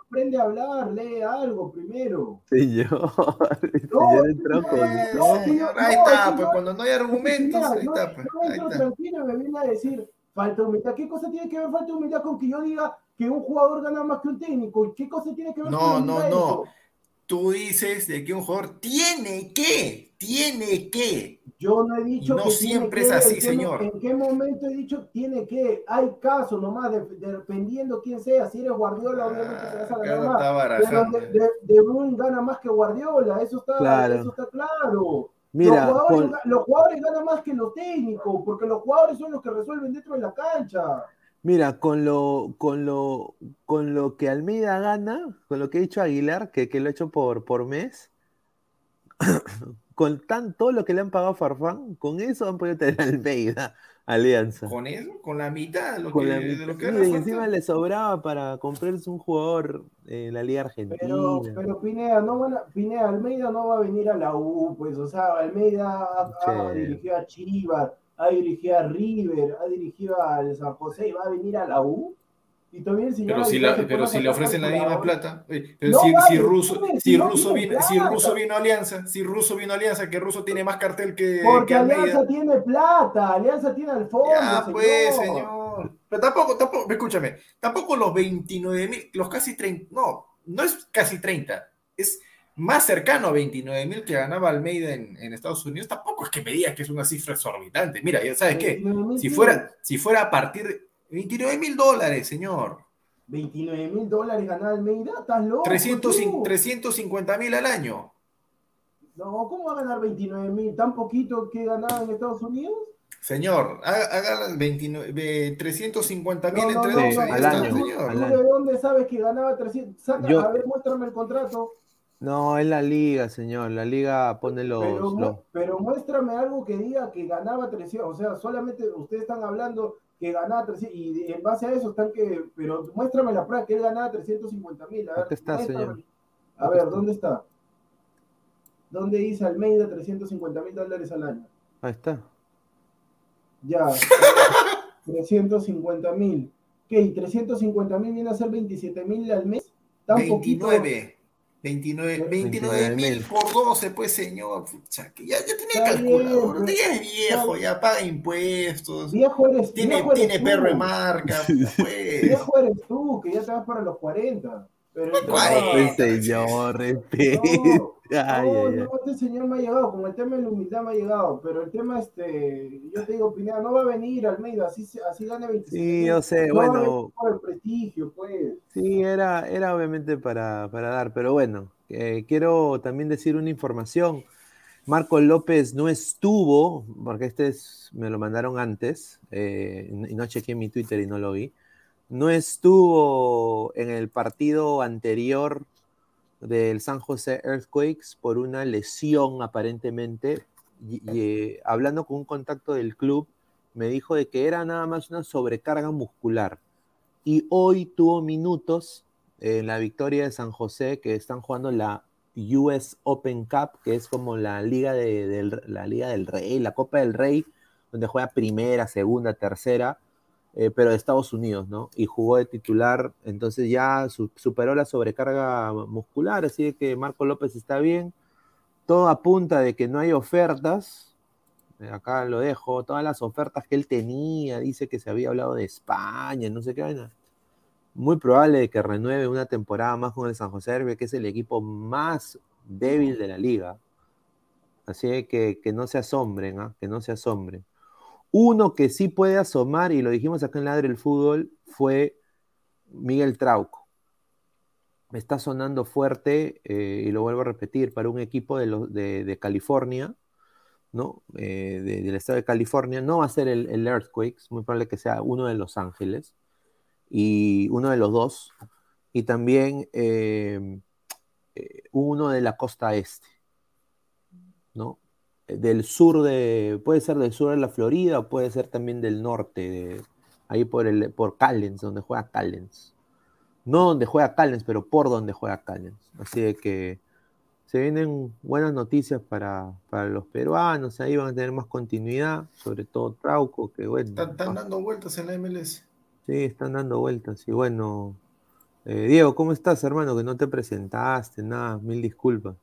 aprende a hablar, lee algo primero. Señor, no, ahí está, pues cuando no hay argumentos, ahí está, pues. Ahí está. tranquilo, me viene a decir, falta humildad. ¿Qué cosa tiene que ver falta humildad con que yo diga que un jugador gana más que un técnico? ¿Qué cosa tiene que ver no, con No, no, no. Tú dices de que un jugador tiene que, tiene que yo no he dicho no siempre es así, señor. ¿En qué momento he dicho tiene que? Hay casos nomás, dependiendo quién sea. Si eres Guardiola, obviamente se vas a ganar más. Pero de, de, Bruyne gana más que Guardiola, eso está claro. Eso está claro. Mira, los, jugadores, los jugadores ganan más que los técnicos, porque los jugadores son los que resuelven dentro de la cancha. Mira, con lo, con lo, con lo que Almeida gana, con lo que ha dicho Aguilar, que, que lo ha hecho por, por mes, con tan, todo lo que le han pagado a Farfán, con eso han podido tener Almeida, Alianza. ¿Con eso? ¿Con la mitad lo que, de lo que sí, y encima le sobraba para comprarse un jugador en la Liga Argentina. Pero, pero Pineda, no van a, Pineda, Almeida no va a venir a la U, pues, o sea, Almeida ha, dirigido a Chivas, ha dirigido a River, ha dirigido al San José y va a venir a la U pero si, pero si le ofrecen la misma plata, pero si, si, Russo, si, Russo vino, si Russo vino a Alianza, si Russo vino a Alianza, que Russo tiene más cartel que. Porque Alianza tiene plata, Alianza tiene al fondo. Ya, pues, señor. Pero tampoco, tampoco, escúchame, tampoco los 29 mil, los casi 30, no, no es casi 30, es más cercano a 29 mil que ganaba Almeida en, en, Estados Unidos, tampoco es que me digas que es una cifra exorbitante. Mira, ya sabes qué, si fuera, si fuera a partir 29 mil dólares, señor. 29 mil dólares ganaba Almeida, estás loco. 350 mil al año. No, ¿cómo va a ganar 29 mil? ¿Tan poquito que ganaba en Estados Unidos? Señor, haga, 350 mil entre dos al año. Señor. ¿De dónde sabes que ganaba 300? Saca, a ver, muéstrame el contrato. No, es la liga, señor. La liga pone los pero, pero, muéstrame algo que diga que ganaba 300. O sea, solamente ustedes están hablando que ganaba 300, y en base a eso están que, pero muéstrame la prueba que él ganaba 350 mil. A ver, está, señor. A ver, ¿dónde está? ¿Dónde dice Almeida 350 mil dólares al año? Ahí está. Ya, 350 mil. ¿Qué? ¿Y 350 mil viene a ser 27 mil al mes? 29. 29 mil por 12, pues señor. ya, ya tiene calculador, ya es viejo, ya paga impuestos. Viejo eres Tiene, tiene perro de marca. Pues. Viejo eres tú, que ya te vas para los 40. Pero señor, respeto. No, no, este señor me ha llegado, como el tema de la humildad me ha llegado, pero el tema, este, yo te digo, Pineda, no va a venir Almeida, así, así gana 25. Sí, yo sé, bueno. Por el prestigio, pues. Sí, era, era obviamente para, para dar, pero bueno, eh, quiero también decir una información. Marco López no estuvo, porque este es, me lo mandaron antes, eh, y no chequeé mi Twitter y no lo vi. No estuvo en el partido anterior del San José Earthquakes por una lesión aparentemente. Y, eh, hablando con un contacto del club, me dijo de que era nada más una sobrecarga muscular. Y hoy tuvo minutos en la victoria de San José, que están jugando la US Open Cup, que es como la liga, de, la liga del Rey, la Copa del Rey, donde juega primera, segunda, tercera eh, pero de Estados Unidos, ¿no? Y jugó de titular, entonces ya superó la sobrecarga muscular, así que Marco López está bien. Todo apunta de que no hay ofertas, eh, acá lo dejo, todas las ofertas que él tenía, dice que se había hablado de España, no sé qué vaina. Muy probable que renueve una temporada más con el San José que es el equipo más débil de la liga. Así que que no se asombren, ¿ah? que no se asombren. Uno que sí puede asomar, y lo dijimos acá en Ladre el Fútbol, fue Miguel Trauco. Me está sonando fuerte, eh, y lo vuelvo a repetir, para un equipo de, California, ¿no? Eh, del estado de California. No va a ser el, el Earthquakes, muy probable que sea uno de Los Ángeles, y uno de los dos, y también eh, uno de la costa este. ¿no? Del sur de, puede ser del sur de la Florida o puede ser también del norte, ahí por, el, por Callens, donde juega Callens. No donde juega Callens, pero por donde juega Callens. Así que se vienen buenas noticias para, los peruanos, ahí van a tener más continuidad, sobre todo Trauco, que bueno. Están, dando vueltas en la MLS. Sí, están dando vueltas. Y bueno, eh, Diego, ¿cómo estás, hermano? Que no te presentaste, nada, mil disculpas.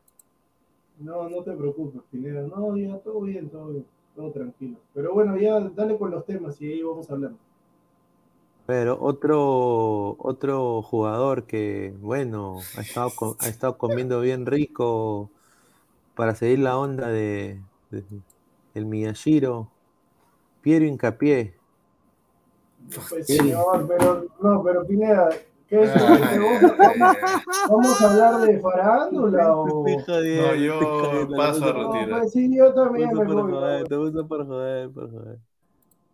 No, no te preocupes, Pineda. No, ya todo bien, todo bien, todo tranquilo. Pero bueno, ya dale con los temas y ahí vamos a hablar. Pero otro, otro jugador que, bueno, ha estado, ha estado comiendo bien rico para seguir la onda de, el Miyashiro, Piero Incapié. Pues, señor, pero no, pero Pineda, ¿Vamos a hablar de farándula o...? No, yo paso a retirar. Pues sí, yo también me voy. Te gusta por joder, por joder.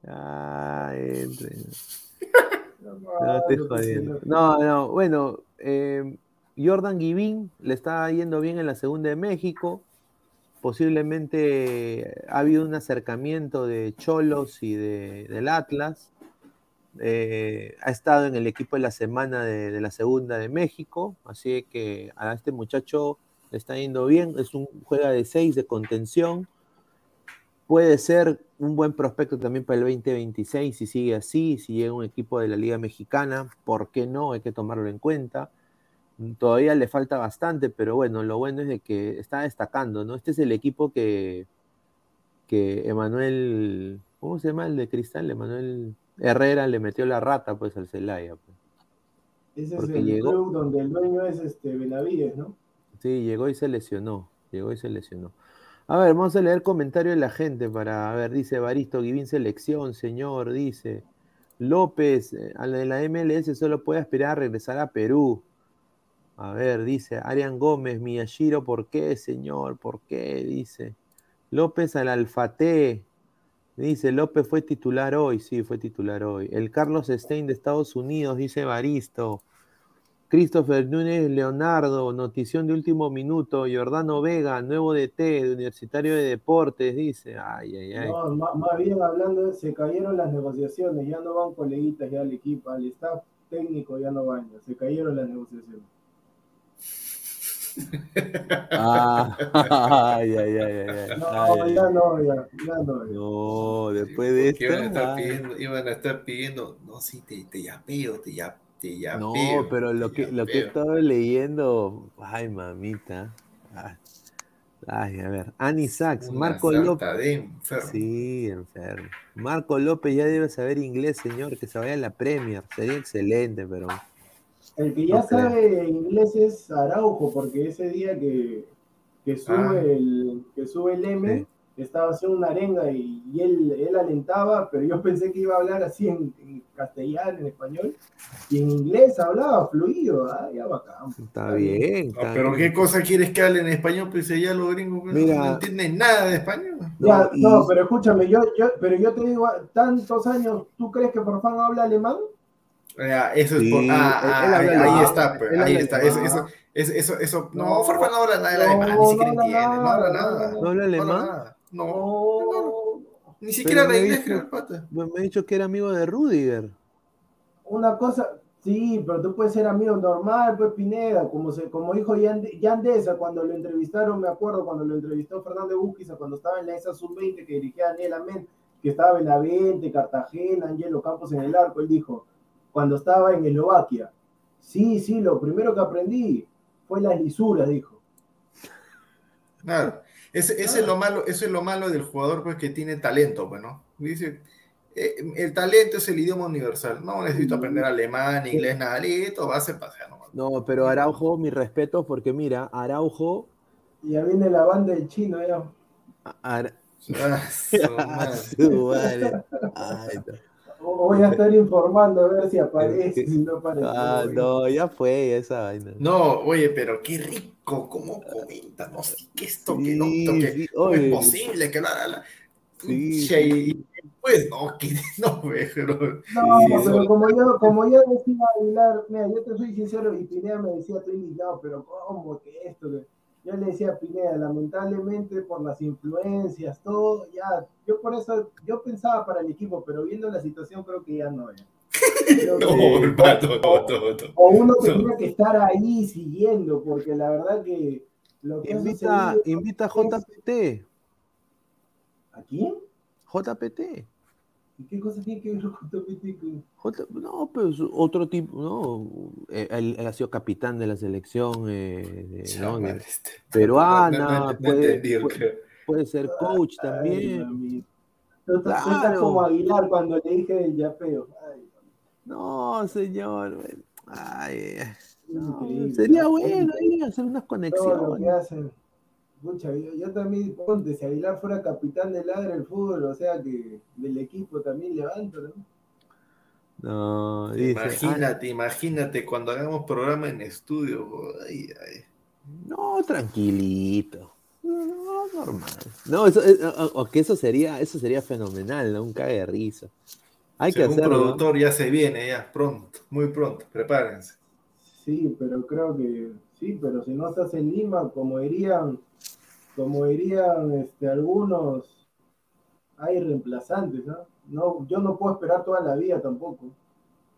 Ay, entre. No, te jodiendo. No, no, bueno, eh, Jordan Givín le está yendo bien en la segunda de México. Posiblemente ha habido un acercamiento de Cholos y de, del Atlas. Eh, ha estado en el equipo de la semana de, la segunda de México, así que a este muchacho le está yendo bien, es un juega de 6 de contención, puede ser un buen prospecto también para el 2026 si sigue así, si llega un equipo de la Liga Mexicana, ¿por qué no? Hay que tomarlo en cuenta. Todavía le falta bastante, pero bueno, lo bueno es de que está destacando, ¿no? Este es el equipo que, que Emanuel, ¿cómo se llama el de Cristal? Emanuel Herrera le metió la rata pues al Celaya. Pues. Ese es el llegó... club donde el dueño es este Benavides, ¿no? Sí, llegó y se lesionó. Llegó y se lesionó. A ver, vamos a leer comentarios de la gente para a ver, dice Baristo Guivín selección, señor, dice. López, eh, a la de la MLS solo puede aspirar a regresar a Perú. A ver, dice Arián Gómez, Miyashiro, ¿por qué, señor? ¿Por qué? Dice. López al Alfate, Dice, López fue titular hoy, sí, fue titular hoy. El Carlos Stein de Estados Unidos, dice Baristo. Christopher Núñez Leonardo, notición de último minuto. Jordano Vega, nuevo DT de Universitario de Deportes, dice. Ay, ay, ay. No, más, bien hablando, se cayeron las negociaciones, ya no van coleguitas ya al equipo, al staff técnico ya no van, se cayeron las negociaciones. Ah, ay, ay, ay, ay, No, ya no, ya, ya no. No, después de esto. Iban a estar pidiendo, iban a estar pidiendo, no, sí, te, te yapeo, te, ya, te yapeo. No, pero lo que, lo que he estado leyendo, ay, mamita. Ay, a ver, Ani Sachs, Marco López. Sí, enfermo. Marco López ya debe saber inglés, señor, que se vaya a la Premier. Sería excelente, pero el que ya sabe inglés es Araujo, porque ese día que, que sube, ah. el, que sube el M, estaba haciendo una arenga y, él, él alentaba, pero yo pensé que iba a hablar así en, castellano, en español, y en inglés hablaba fluido, ah, ya bacán. Está, bien. pero ¿qué cosa quieres que hable en español? Pues ya los gringos pues, no entienden nada de español. no, pero escúchame, yo, yo, pero yo te digo, tantos años, ¿tú crees que por fan habla alemán? Eso es por. Ah, ah ahí, está, pues, ahí está. Eso, eso, eso, eso, no, Farfán no habla nada de alemán, ni siquiera entiende, no habla nada. ¿No habla alemán? No, ni siquiera la inglés, creo, pata. me ha dicho que era amigo de Rudiger. Una cosa, sí, pero tú puedes ser amigo normal, pues Pineda, como, se, como dijo Yandesa cuando lo entrevistaron, me acuerdo cuando lo entrevistó Fernando Buquiza, cuando estaba en la ESA Sub-20 que dirigía Daniel Amén, que estaba en la 20, Cartagena, Angelo Campos en el arco, él dijo, cuando estaba en Eslovaquia. Sí, sí, lo primero que aprendí fue las lisuras, dijo. Claro. Ese, es lo malo, eso es lo malo del jugador pues, que tiene talento, bueno. Pues, Dice, eh, el talento es el idioma universal. No necesito aprender alemán, inglés, nada, listo, va a ser pasear nomás. No, pero Araujo, mi respeto, porque mira, Araujo. Ya viene la banda del chino, ya. Ara... Voy a estar informando a ver si aparece, si no aparece. Ah, no, ya fue esa vaina. No, oye, pero qué rico, cómo comenta, no sé qué esto, que no, que sí, no es posible, que nada, la, Sí, sí. Pues no, que no, pero. No, pero como yo, como yo decía Aguilar, mira, yo te soy sincero, y Pineda me decía, estoy indignado, pero ¿cómo que esto? Yo le decía a Pineda, lamentablemente por las influencias, todo, ya, yo por eso, yo pensaba para el equipo, pero viendo la situación creo que ya no, no, O uno tenía que estar ahí siguiendo, porque la verdad que lo que invita, invita a JPT. ¿A quién? JPT. ¿Y qué cosa tiene que ver con JPT? J, no, pues otro tipo, no, él, él, ha sido capitán de la selección eh, de, ¿no? de, este. peruana, no, no, puede, puede, puede, ser coach Ay, también. Tú claro. estás como Aguilar cuando le dije del yapeo. Ay, no, señor. Ay, no, sería bueno hacer unas conexiones. Escucha, yo, yo, también, ponte, si Aguilar fuera capitán del Ladra del fútbol, o sea que del equipo también levanto, ¿no? No, dice, imagínate, ah, imagínate cuando hagamos programa en estudio. Ay, ay. No, tranquilito. No, normal. No, eso, o, que eso sería, eso sería fenomenal, ¿no? Un cague de risa. Hay Según que hacerlo. Un productor ya se viene, ya, pronto, muy pronto, prepárense. Sí, pero creo que, sí, pero si no estás en Lima, como dirían, como dirían este, algunos, hay reemplazantes, ¿no? ¿no? Yo no puedo esperar toda la vida tampoco.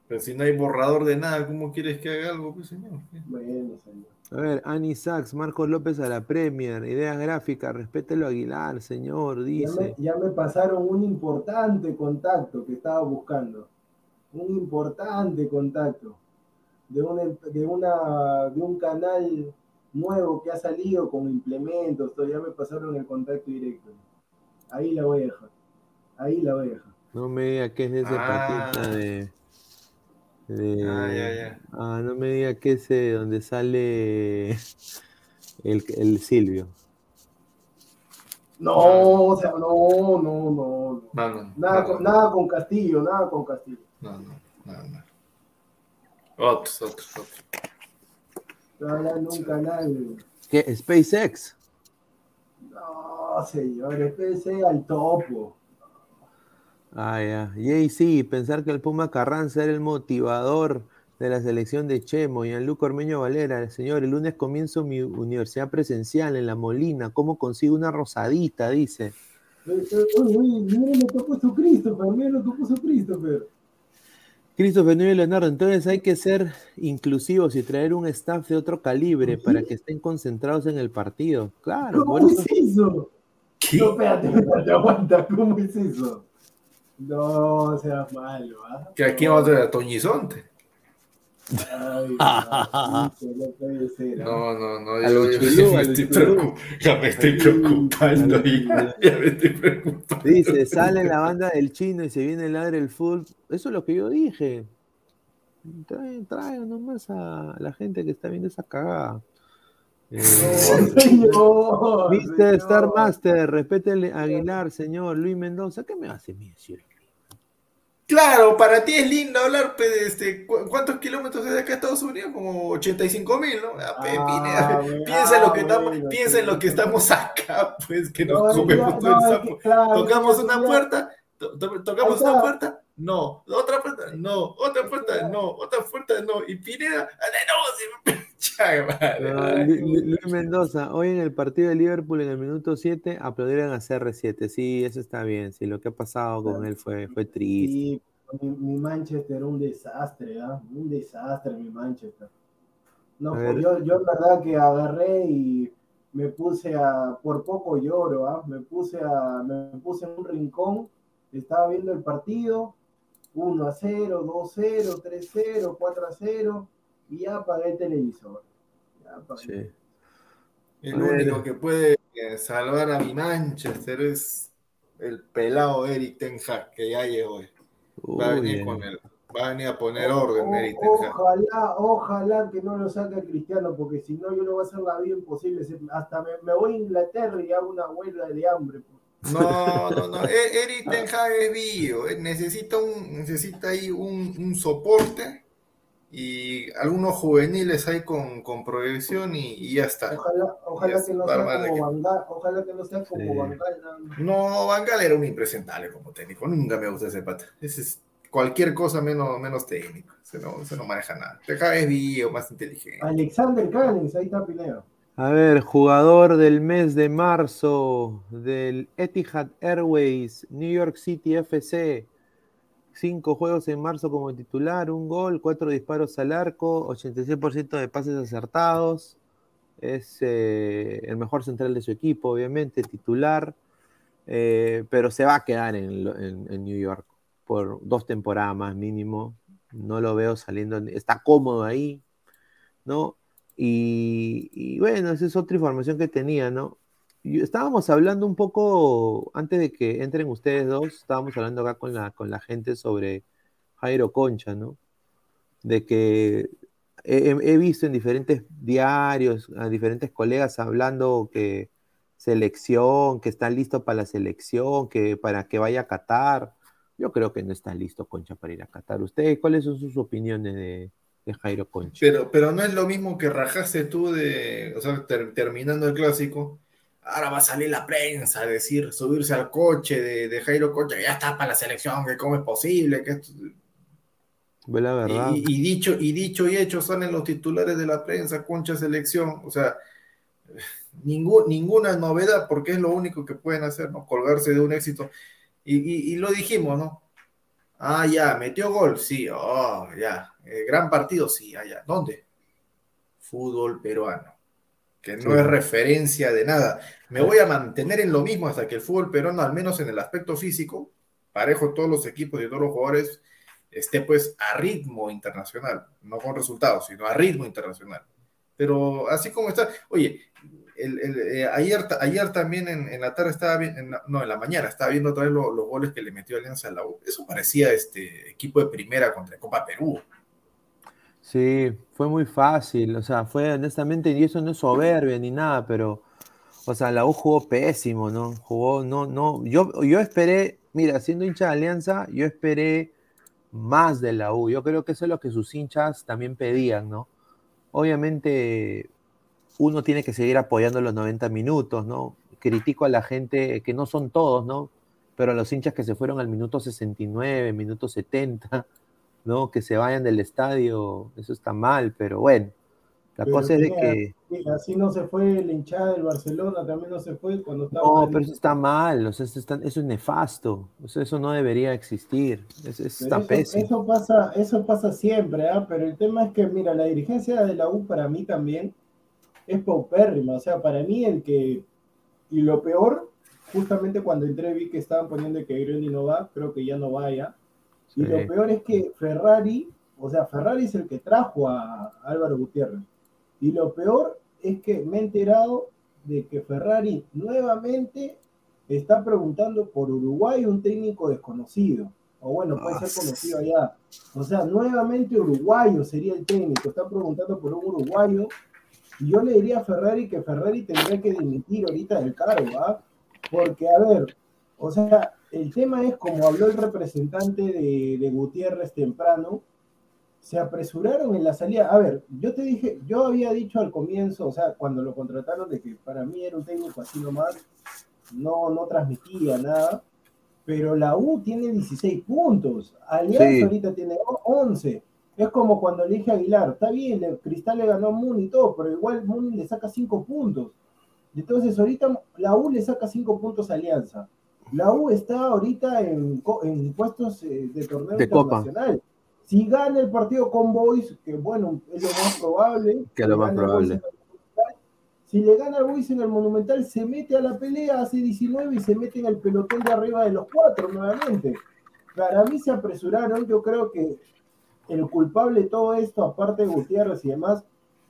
Pero si no hay borrador de nada, ¿cómo quieres que haga algo, pues, señor? Bueno, señor. A ver, Ani Sachs, Marcos López a la Premier, ideas gráficas, respételo Aguilar, señor, dice. Ya me, ya me pasaron un importante contacto que estaba buscando. Un importante contacto de, una, de, una, de un canal nuevo que ha salido con implementos, todavía me pasaron el contacto directo. Ahí la voy a dejar. Ahí la voy a dejar. No me diga que es ese ah. patita de. de ah, ya, ya. ah, no me diga que ese donde sale el, el Silvio. No, o sea, no, no, no. no, no nada, no, con, nada con Castillo, nada con Castillo. No, no, no, no. Otros, otros, otros. De un canal. ¿Qué? ¿SpaceX? No, señor, SpaceX al topo. Ah, ya. Y sí, pensar que el Puma Carranza era el motivador de la selección de Chemo y el Luco Ormeño Valera. Señor, el lunes comienzo mi universidad presencial en La Molina. ¿Cómo consigo una rosadita? Dice. Uy, uy, mire lo que puso Christopher, mire lo que puso Christopher. Christopher Núñez Leonardo, entonces hay que ser inclusivos y traer un staff de otro calibre ¿Sí? para que estén concentrados en el partido. Claro. ¿Cómo es eso? ¿Qué? No, espérate, espérate, aguanta, ¿cómo es eso? No, seas malo, ¿ah? Que aquí vamos a tener a Toñizonte. Ay, no, no, no, yo, yo, yo me estoy ya me estoy preocupando, ya, ya, me estoy preocupando. Dice, sale la banda del chino y se viene el ladre el full. Eso es lo que yo dije. Trae, trae nomás a la gente que está viendo esa cagada. Eh, señor, Mr. Star Master, respétele a Aguilar, señor Luis Mendoza. ¿Qué me hace mi decir? Claro, para ti es lindo hablar, pues, este, ¿cuántos kilómetros desde acá a Estados Unidos? Como 85 mil, ¿no? Ah, piensa, en lo que estamos, piensa en lo que estamos acá, pues, que nos no, comemos todo el sapo. Claro, Tocamos una puerta, to to tocamos una puerta, no, otra puerta, no, otra puerta, no, otra puerta, no, y Pineda, no, no, Luis Mendoza, hoy en el partido de Liverpool en el minuto 7 aplaudieron a CR7. Sí, eso está bien. Sí, lo que ha pasado con él fue, fue triste. Sí, mi, mi Manchester era un desastre, ¿eh? un desastre mi Manchester. No, pues yo, yo en verdad que agarré y me puse a, por poco lloro, ¿ah? me puse a, me puse en un rincón, estaba viendo el partido, 1 a 0, 2 a 0, 3 a 0, 4 a 0 y ya apagué el televisor. Ya apagué. Sí. El único que puede salvar a mi Manchester es el pelado Eric Ten Hag, que ya llegó. Va a venir con él. Va a venir a poner orden, Eric Ten Hag. Ojalá, ojalá que no lo saque Cristiano, porque si no, yo no voy a hacer la vida imposible. Hasta me, voy a Inglaterra y hago una huelga de hambre. No, no, no. E, Eric Ten Hag es vivo. Eh, necesita, un, necesita ahí un, un soporte y algunos juveniles hay con, con proyección y, ya está. Ojalá, ojalá que no sea como Bangal, ojalá que no sea como Bangal. No, Bangal era un impresentable como técnico, nunca me gusta ese pata. Ese es cualquier cosa menos, menos técnico, se no, se no maneja nada. Deja es bio, más inteligente. Alexander Callens, ahí está Pineo. A ver, jugador del mes de marzo del Etihad Airways, New York City FC, Cinco juegos en marzo como titular, un gol, cuatro disparos al arco, 86% de pases acertados. Es eh, el mejor central de su equipo, obviamente, titular. Eh, pero se va a quedar en, New York por dos temporadas más mínimo. No lo veo saliendo, está cómodo ahí, ¿no? Y, y, bueno, esa es otra información que tenía, ¿no? Estábamos hablando un poco, antes de que entren ustedes dos, estábamos hablando acá con la, con la gente sobre Jairo Concha, ¿no? De que he, visto en diferentes diarios a diferentes colegas hablando que selección, que está listo para la selección, que para que vaya a Qatar. Yo creo que no está listo Concha para ir a Qatar. ¿Ustedes cuáles son sus opiniones de, Jairo Concha? Pero, pero no es lo mismo que rajaste tú de, o sea, terminando el clásico ahora va a salir la prensa a decir, subirse al coche de, Jairo Coche, ya está para la selección, que cómo es posible, que esto... La verdad. Y, dicho, y dicho y hecho salen los titulares de la prensa, Concha selección, o sea, ninguna novedad porque es lo único que pueden hacer, ¿no? Colgarse de un éxito. Y, lo dijimos, ¿no? Ah, ya, metió gol, sí, oh, ya, eh, gran partido, sí, allá. ¿Dónde? Fútbol peruano que no es referencia de nada. Me voy a mantener en lo mismo hasta que el fútbol peruano, al menos en el aspecto físico, parejo todos los equipos y todos los jugadores, esté pues a ritmo internacional, no con resultados, sino a ritmo internacional. Pero así como está, oye, eh, ayer, ayer también en, la tarde estaba bien, no, en la mañana estaba viendo otra vez los goles que le metió Alianza a la U. Eso parecía este equipo de primera contra Copa Perú. Sí, fue muy fácil, o sea, fue honestamente, y eso no es soberbia ni nada, pero, o sea, la U jugó pésimo, ¿no? Jugó, no, no, yo, yo esperé, mira, siendo hincha de Alianza, yo esperé más de la U, yo creo que eso es lo que sus hinchas también pedían, ¿no? Obviamente, uno tiene que seguir apoyando los 90 minutos, ¿no? Critico a la gente, que no son todos, ¿no? Pero a los hinchas que se fueron al minuto 69, minuto 70, ¿no? Que se vayan del estadio, eso está mal, pero bueno, la cosa es de que... Así no se fue el hinchada del Barcelona, también no se fue cuando estaba... No, pero eso está mal, eso, es nefasto, eso no debería existir, eso, está pésimo. Eso pasa, eso pasa siempre, ¿ah? pero el tema es que, mira, la dirigencia de la U para mí también es paupérrima, o sea, para mí el que... Y lo peor, justamente cuando entré vi que estaban poniendo que Greni no va, creo que ya no vaya y lo peor es que Ferrari, o sea, Ferrari es el que trajo a Álvaro Gutiérrez. Y lo peor es que me he enterado de que Ferrari nuevamente está preguntando por Uruguay un técnico desconocido. O bueno, puede ser conocido allá. O sea, nuevamente uruguayo sería el técnico. Está preguntando por un uruguayo. Y yo le diría a Ferrari que Ferrari tendría que dimitir ahorita del cargo, ¿ah? Porque, a ver, o sea, el tema es, como habló el representante de, Gutiérrez temprano, se apresuraron en la salida. A ver, yo te dije, yo había dicho al comienzo, o sea, cuando lo contrataron, de que para mí era un técnico así nomás, no, no transmitía nada, pero la U tiene 16 puntos, Alianza ahorita tiene 11. Es como cuando le dije a Aguilar, está bien, Cristal le ganó a Muni y todo, pero igual Muni le saca 5 puntos. Entonces ahorita la U le saca 5 puntos a Alianza. La U está ahorita en, puestos eh, de torneo internacional. Si gana el partido con Boys, que bueno, es lo más probable. Que lo más probable. Si le gana a Boys en el Monumental, se mete a la pelea, hace 19 y se mete en el pelotón de arriba de los cuatro nuevamente. Para mí se apresuraron, yo creo que el culpable de todo esto, aparte de Gutiérrez y demás,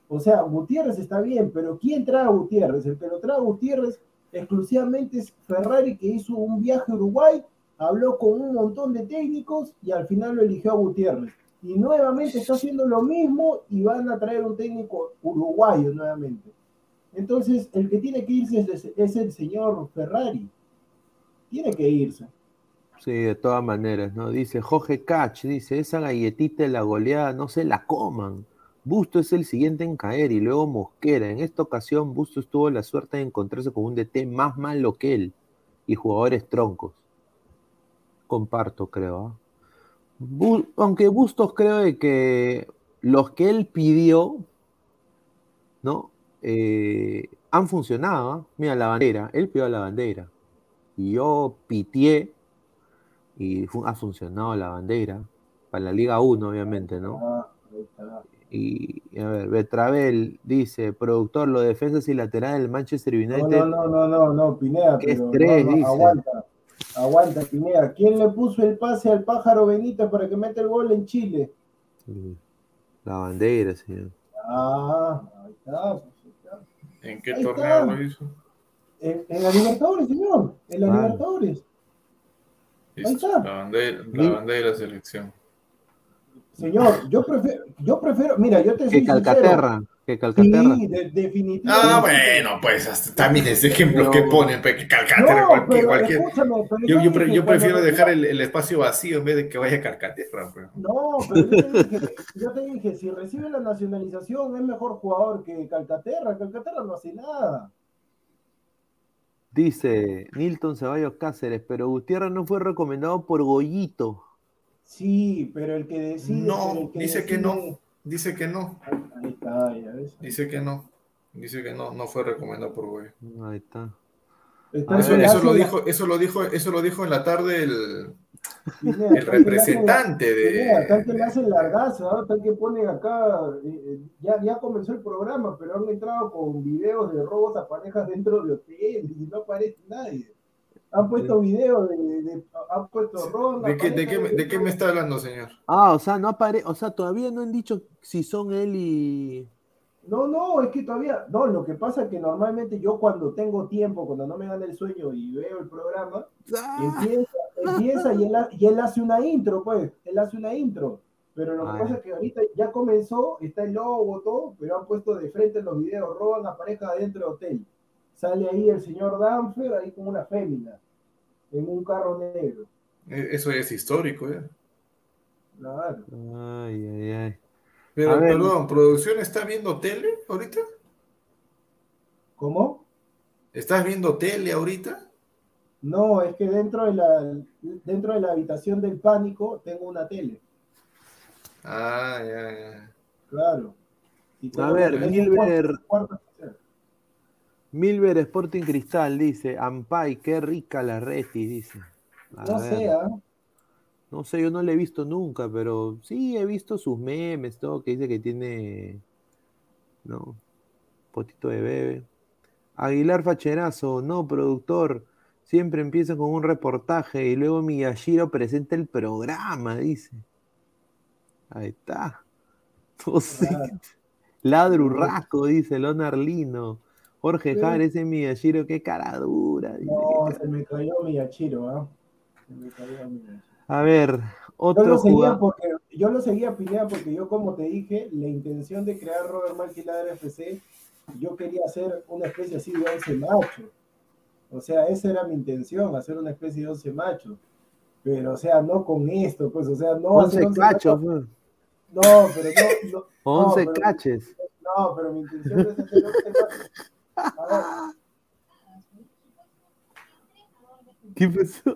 o sea, Gutiérrez está bien, pero ¿quién trae a Gutiérrez? El que lo trae a Gutiérrez exclusivamente es Ferrari que hizo un viaje a Uruguay, habló con un montón de técnicos y al final lo eligió a Gutiérrez. Y nuevamente está haciendo lo mismo y van a traer un técnico uruguayo nuevamente. Entonces, el que tiene que irse es, el señor Ferrari. Tiene que irse. Sí, de todas maneras, ¿no? Dice Jorge Cach, dice, esa galletita de la goleada no se la coman. Busto es el siguiente en caer y luego Mosquera. En esta ocasión, Busto tuvo la suerte de encontrarse con un DT más malo que él y jugadores troncos. Comparto, creo. ¿ah? aunque Bustos creo que los que él pidió, ¿no? Eh, han funcionado. ¿ah? Mira, la bandera, él pidió la bandera. Y yo pitié y ha funcionado la bandera. Para la Liga 1, obviamente, ¿no? Ah, y, a ver, Betravel dice, productor, los defensas y laterales del Manchester United. No, no, no, no, no, Pineda, pero aguanta, aguanta, Pineda. ¿Quién le puso el pase al pájaro Benítez para que meta el gol en Chile? La bandera, señor. Ah, ahí está. Pues, ¿En qué torneo lo hizo? En, la Libertadores, señor. En la Libertadores. Ahí está. La bandera, la bandera de la selección. Señor, yo prefiero, yo prefiero, mira, yo te soy que Calcaterra, que Calcaterra. Sí, definitivamente. Ah, bueno, pues también ese ejemplo que ponen, pues, que Calcaterra, cualquier, cualquier. yo, yo, yo prefiero dejar el, el, espacio vacío en vez de que vaya Calcaterra. Pues. No, pero yo te, dije, yo te dije, si recibe la nacionalización es mejor jugador que Calcaterra. Calcaterra no hace nada. Dice Nilton Ceballos Cáceres, pero Gutiérrez no fue recomendado por Goyito. Sí, pero el que decide. No, dice que no. Dice que no. Ahí está, ya ves. Dice que no. Dice que no, no fue recomendado por Güey. Ahí está. Eso, lo dijo, eso lo dijo, eso lo dijo en la tarde el, el representante de. Acá que le hacen largazo, tal que pone acá, eh, eh, ya, ya comenzó el programa, pero han entrado con videos de robos a parejas dentro de hoteles y no aparece nadie. Han puesto video de, de, han puesto ronda. ¿De qué, de, qué, ¿De qué me está hablando, señor? Ah, o sea, no apare, o sea, todavía no han dicho si son él y. No, no, es que todavía, no, lo que pasa es que normalmente yo cuando tengo tiempo, cuando no me gana el sueño y veo el programa, ah. empieza, empieza y, él, y él hace una intro, pues, él hace una intro. Pero lo que ah, pasa es que ahorita ya comenzó, está el logo, todo, pero han puesto de frente los videos, roban a pareja dentro del hotel sale ahí el señor Danfer, ahí con una fémina, en un carro negro. E, eso es histórico, ¿eh? Claro. Ay, ay, ay. Pero, perdón, ¿producción está viendo tele ahorita? ¿Cómo? ¿Estás viendo tele ahorita? No, es que dentro de la, dentro de la habitación del pánico tengo una tele. Ah, ya, ya. Claro. a ver, Gilbert. Milver Sporting Cristal dice, Ampay, qué rica la Reti, dice. no sé, ¿ah? No sé, yo no le he visto nunca, pero sí he visto sus memes, todo, que dice que tiene, ¿no? Potito de bebé. Aguilar Facherazo, no, productor, siempre empieza con un reportaje y luego Miyashiro presenta el programa, dice. Ahí está. Ladrurrasco, dice Lonarlino. Jorge Jar, ese Miyashiro, qué cara dura. No, se me cayó Miyashiro, ¿ah? Se me cayó Miyashiro. A ver, otro yo lo seguía porque yo lo seguía Pineda porque yo como te dije, la intención de crear Robert Maquilada FC, yo quería hacer una especie así de once machos. O sea, esa era mi intención, hacer una especie de once machos. Pero, o sea, no con esto, pues, o sea, no. Once cachos, pues. No, pero no. no once caches. No, pero mi intención es hacer once machos. ¿Qué pasó?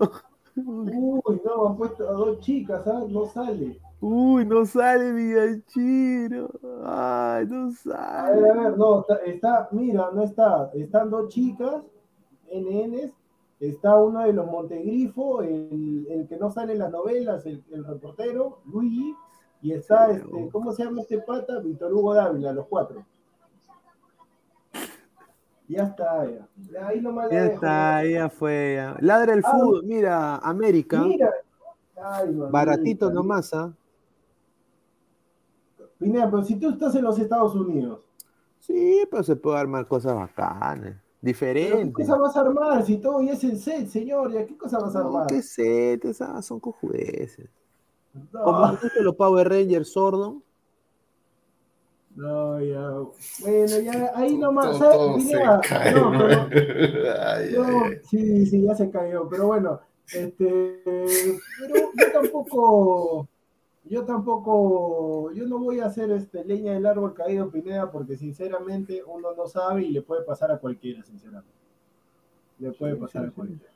Uy, no, han puesto a dos chicas, ¿ah? No sale. Uy, no sale Villachiro. Ay, no sale. A ver, a ver, no, está, mira, no está. Están dos chicas, NNs. Está uno de los Montegrifo, el, el que no sale en las novelas, el, el reportero, Luigi. Y está, este, ¿cómo se llama este pata? Víctor Hugo Dávila, los cuatro. Ya está, ya. Ahí nomás ya está, ya fue. Ya. Ladra el ah, fútbol, mira, América. Mira. Baratito nomás, ¿ah? Pineda, pero si tú estás en los Estados Unidos. Sí, pero se puede armar cosas bacanas. Diferente. ¿Qué cosa vas a armar si todo ya es el set, señor? ¿Ya qué cosa vas a armar? ¿Qué set? Esas son cojudeces. No. Como los Power Rangers Sordon. No, ya. Bueno, ya ahí nomás. Todo, no, pero, ay, sí, sí, ya se cayó. Pero bueno, este, pero yo tampoco, yo tampoco, yo no voy a hacer este leña del árbol caído Pineda porque sinceramente uno no sabe y le puede pasar a cualquiera, sinceramente. Le puede pasar a cualquiera.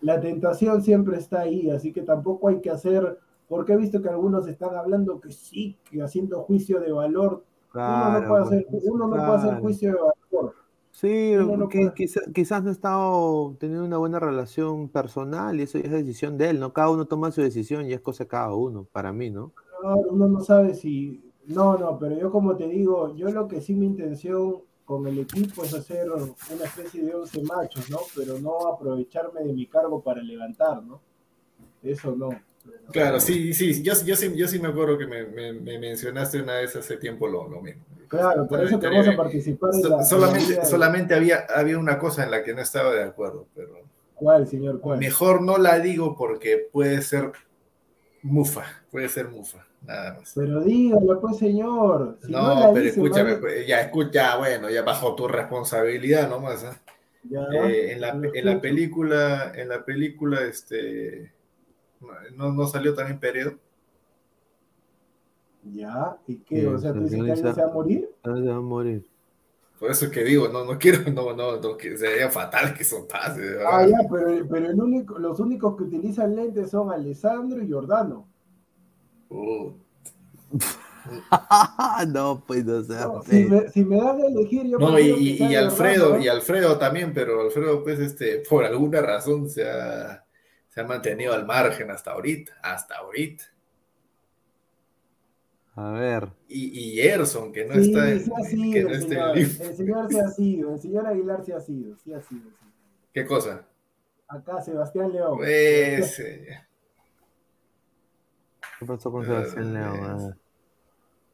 La tentación siempre está ahí, así que tampoco hay que hacer, porque he visto que algunos están hablando que sí, que haciendo juicio de valor. Uno no puede hacer, uno no puede hacer juicio de valor. Sí, que, quizás no ha estado teniendo una buena relación personal y eso es decisión de él, ¿no? Cada uno toma su decisión y es cosa de cada uno, para mí, ¿no? Claro, uno no sabe si... No, no, pero yo como te digo, yo lo que sí mi intención con el equipo es hacer una especie de 11 machos, ¿no? Pero no aprovecharme de mi cargo para levantar, ¿no? Eso no. Claro, sí, sí, yo, yo, sí, yo sí me acuerdo que me, me, mencionaste una vez hace tiempo lo, lo mismo. Claro, por eso te vamos a participar en la, Solamente, solamente había, había una cosa en la que no estaba de acuerdo, pero... ¿Cuál, señor? ¿Cuál? Mejor no la digo porque puede ser mufa, puede ser mufa, nada más. Pero dígalo, pues, señor. no, pero escúchame, pues, ya, escucha, bueno, ya bajo tu responsabilidad nomás. ¿eh? eh en, la, en la película, en la película, este ¿No, no salió también periodo? Ya, ¿y qué? o sea, ¿tú dices que alguien se va a morir? Se va a morir. Por eso que digo, no, no quiero, no, no, no que sería fatal que son pases. Ah, ya, pero, pero el único, los únicos que utilizan lentes son Alessandro y Jordano. no, pues no sea. si, me, si, me, dan a elegir, yo. No, y, y, Alfredo, y Alfredo también, pero Alfredo, pues, este, por alguna razón se ha se ha mantenido al margen hasta ahorita, hasta ahorita. A ver. Y, y Gerson, que no está en, que no el, señor, el señor se ha sido, el señor Aguilar se ha sido, sí ha sido. Sí. ¿Qué cosa? Acá, Sebastián León. Pues. ¿Qué pasó con Sebastián León?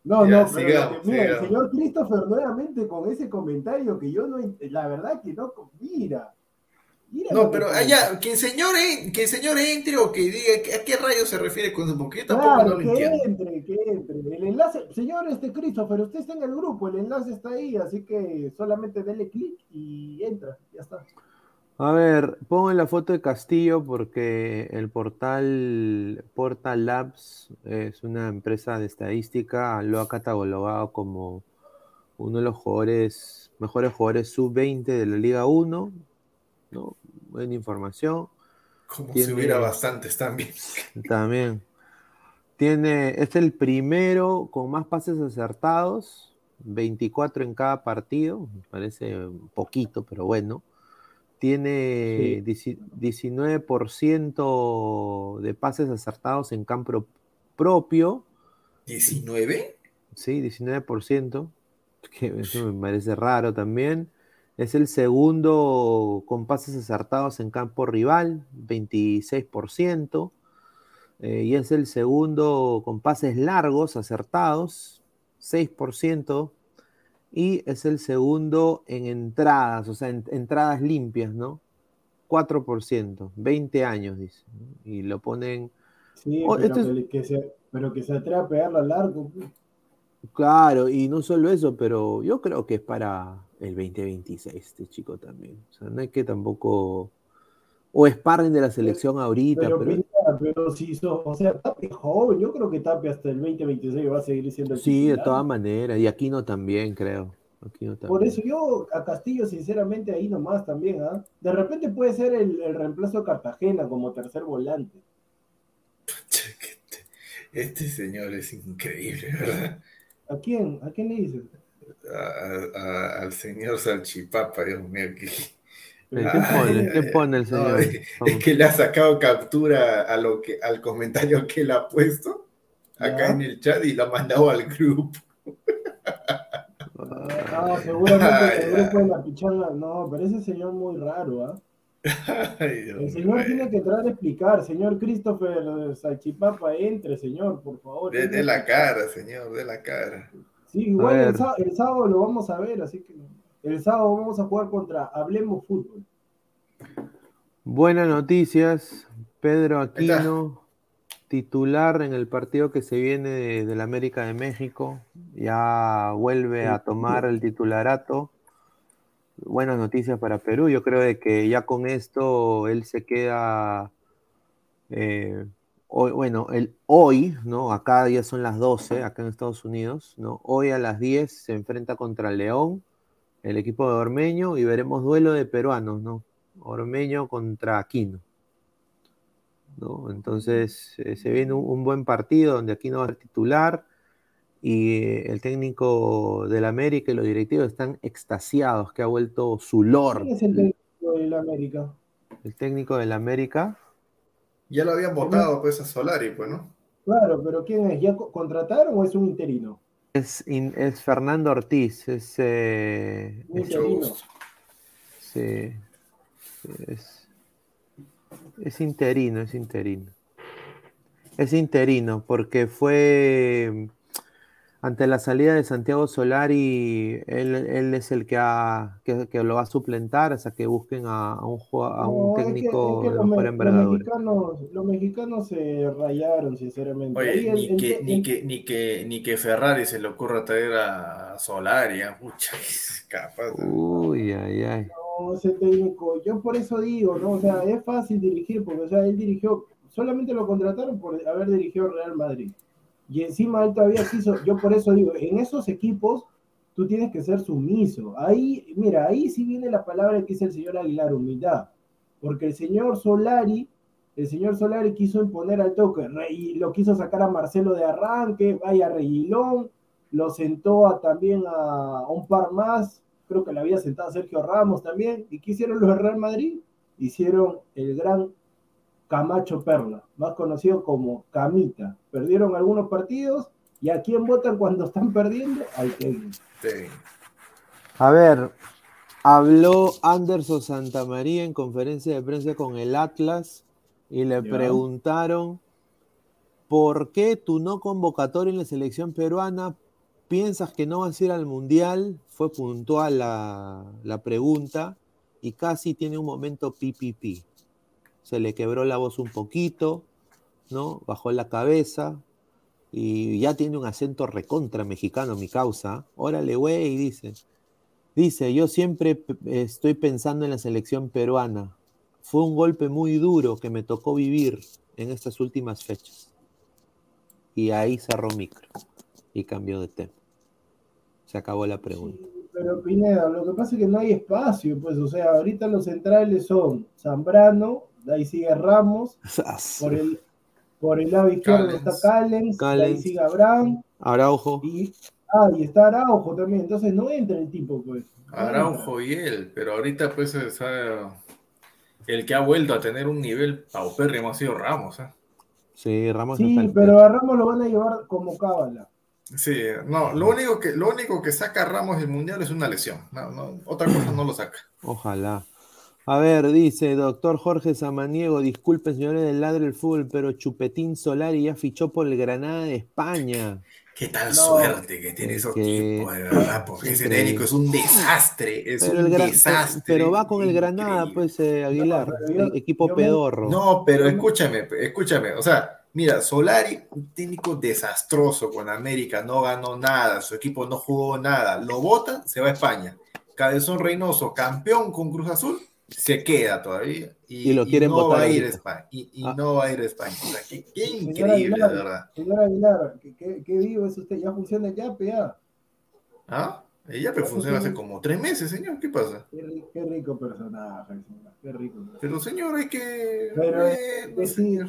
No, no, pero mira, el señor Christopher nuevamente con ese comentario que yo no, la verdad que no, mira, no, pero allá, que el señor, que el señor entre o que diga a qué rayo se refiere con eso, porque yo tampoco claro, lo que entre, que entre. El enlace, señor este Christopher, usted está en el grupo, el enlace está ahí, así que solamente dele clic y entra, ya está. A ver, pongo la foto de Castillo porque el portal Portal Labs es una empresa de estadística, lo ha catalogado como uno de los jugadores, mejores jugadores sub-20 de la Liga 1, ¿no? Buena información. Como si hubiera bastantes también. También. Tiene, es el primero con más pases acertados, 24 en cada partido, me parece poquito, pero bueno. Tiene 19% de pases acertados en campo propio. ¿19? Sí, 19%, que eso me parece raro también. Es el segundo con pases acertados en campo rival, 26%. Eh, y es el segundo con pases largos acertados, 6%. Y es el segundo en entradas, o sea, en, entradas limpias, ¿no? 4%, 20 años, dice. Y lo ponen. Sí, oh, pero, que se, pero, que se, atreva a pegarlo largo. Pues. Claro, y no solo eso, pero yo creo que es para el 2026 este chico también. O sea, no hay que tampoco... O sparring de la selección ahorita. Pero, pero... pero si hizo, o sea, Tapia joven, yo creo que Tapia hasta el 2026 va a seguir siendo el Sí, de todas maneras, y Aquino también, creo. Aquino también. Por eso yo a Castillo, sinceramente, ahí nomás también, ¿ah? De repente puede ser el, el reemplazo de Cartagena como tercer volante. Este señor es increíble, ¿verdad? ¿A quién? ¿A quién le dices? Al señor Salchipapa, Dios mío. Que... ¿Qué, pone? el señor? es, que le ha sacado captura a lo que, al comentario que él ha puesto acá en el chat y lo ha mandado al grupo. Ah, seguramente el grupo de la pichanga. No, pero ese señor muy raro, ¿ah? el señor tiene que entrar a explicar, señor Christopher Salchipapa, entre, señor, por favor. De, de la cara, señor, de la cara. Sí, igual el sábado, lo vamos a ver, así que. El sábado vamos a jugar contra Hablemos Fútbol. Buenas noticias. Pedro Aquino, titular en el partido que se viene de, la América de México. Ya vuelve a tomar el titularato. Buenas noticias para Perú. Yo creo de que ya con esto él se queda. Eh, hoy, bueno, el, hoy, ¿no? Acá ya son las 12, acá en Estados Unidos, ¿no? Hoy a las 10 se enfrenta contra León, el equipo de Ormeño, y veremos duelo de peruanos, ¿no? Ormeño contra Aquino. ¿no? Entonces eh, se viene un, buen partido donde Aquino va a titular y eh, el técnico del América y los directivos están extasiados que ha vuelto su lord. ¿Quién es el técnico del América? El técnico del América. Ya lo habían votado pues a Solari, pues, ¿no? Claro, pero ¿quién es? ¿Ya contrataron o es un interino? Es, es Fernando Ortiz, es... Eh, Sí. Es, es interino, es interino. Es interino, porque fue ante la salida de Santiago Solari, él, él es el que, ha, que, que, lo va a suplentar hasta que busquen a, a un, a un técnico es que, es que los, los, mexicanos, los mexicanos se rayaron, sinceramente. Oye, ni, el, que, el, ni, que, ni, que, ni que Ferrari se le ocurra traer a Solari, ¿eh? Pucha, capaz. Uy, ay, ay. No, ese técnico, yo por eso digo, ¿no? O sea, es fácil dirigir, porque, o sea, él dirigió, solamente lo contrataron por haber dirigido Real Madrid y encima él todavía quiso, yo por eso digo, en esos equipos tú tienes que ser sumiso. Ahí, mira, ahí sí viene la palabra que dice el señor Aguilar, humildad. Porque el señor Solari, el señor Solari quiso imponer al toque, y lo quiso sacar a Marcelo de arranque, vaya Reguilón, lo sentó a, también a, un par más, creo que le había sentado Sergio Ramos también. ¿Y qué hicieron los Real Madrid? Hicieron el gran Camacho Perla, más conocido como Camita. Perdieron algunos partidos y a quién votan cuando están perdiendo, al técnico. A ver, habló Anderson Santamaría en conferencia de prensa con el Atlas y le preguntaron por qué tu no convocatoria en la selección peruana piensas que no vas a ir al mundial. Fue puntual la, la pregunta y casi tiene un momento pipipi se le quebró la voz un poquito, ¿no? Bajó la cabeza y ya tiene un acento recontra mexicano, mi causa. Órale, güey, dice. Dice, yo siempre estoy pensando en la selección peruana. Fue un golpe muy duro que me tocó vivir en estas últimas fechas. Y ahí cerró micro y cambió de tema. Se acabó la pregunta. pero Pineda, lo que pasa es que no hay espacio, pues, o sea, ahorita los centrales son Zambrano, ahí sigue Ramos, por el, por el lado izquierdo está Callens, ahí sigue Abraham. Araujo. Y, ah, y está Araujo también, entonces no entra el tipo, pues. Araujo y él, pero ahorita pues el que ha vuelto a tener un nivel paupérrimo ha sido Ramos, ¿eh? Sí, Ramos. Sí, pero a Ramos lo van a llevar como cábala. Sí, no, lo único que, lo único que saca a Ramos del Mundial es una lesión. otra cosa no lo saca. Ojalá. A ver, dice doctor Jorge Samaniego, disculpen señores del ladre del fútbol, pero Chupetín Solari ya fichó por el Granada de España. Qué tal suerte que tiene esos tipos, de verdad, porque ese técnico es un desastre, es un desastre. Pero va con el Granada, pues, eh, Aguilar, el equipo pedorro. No, pero escúchame, escúchame, o sea, mira, Solari, un técnico desastroso con América, no ganó nada, su equipo no jugó nada, lo vota, se va a España. Cabezón Reynoso, campeón con Cruz Azul, se queda todavía y, lo quieren no va a ir a España y, ah. no va a ir a España qué, increíble de verdad señora Aguilar ¿qué, qué, vivo es usted ya funciona ya PA ah ella pero funciona hace como tres meses, señor. ¿Qué pasa? Qué, rico personaje, señor. Qué rico. Pero, señor, hay que. Pero, señor.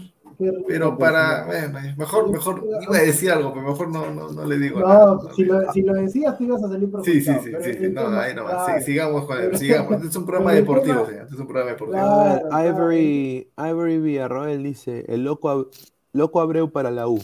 Pero para. Bueno, mejor, mejor. Iba a decir algo, pero mejor no, no, no le digo no, nada. Si, lo, si lo decías, te ibas a salir por Sí, sí, sí. sí, No, ahí nomás. Sí, sigamos con él. Sigamos. Este es un programa deportivo, señor. Este es un programa deportivo. Claro, Ivory, Ivory Villarroel dice: el loco, loco Abreu para la U.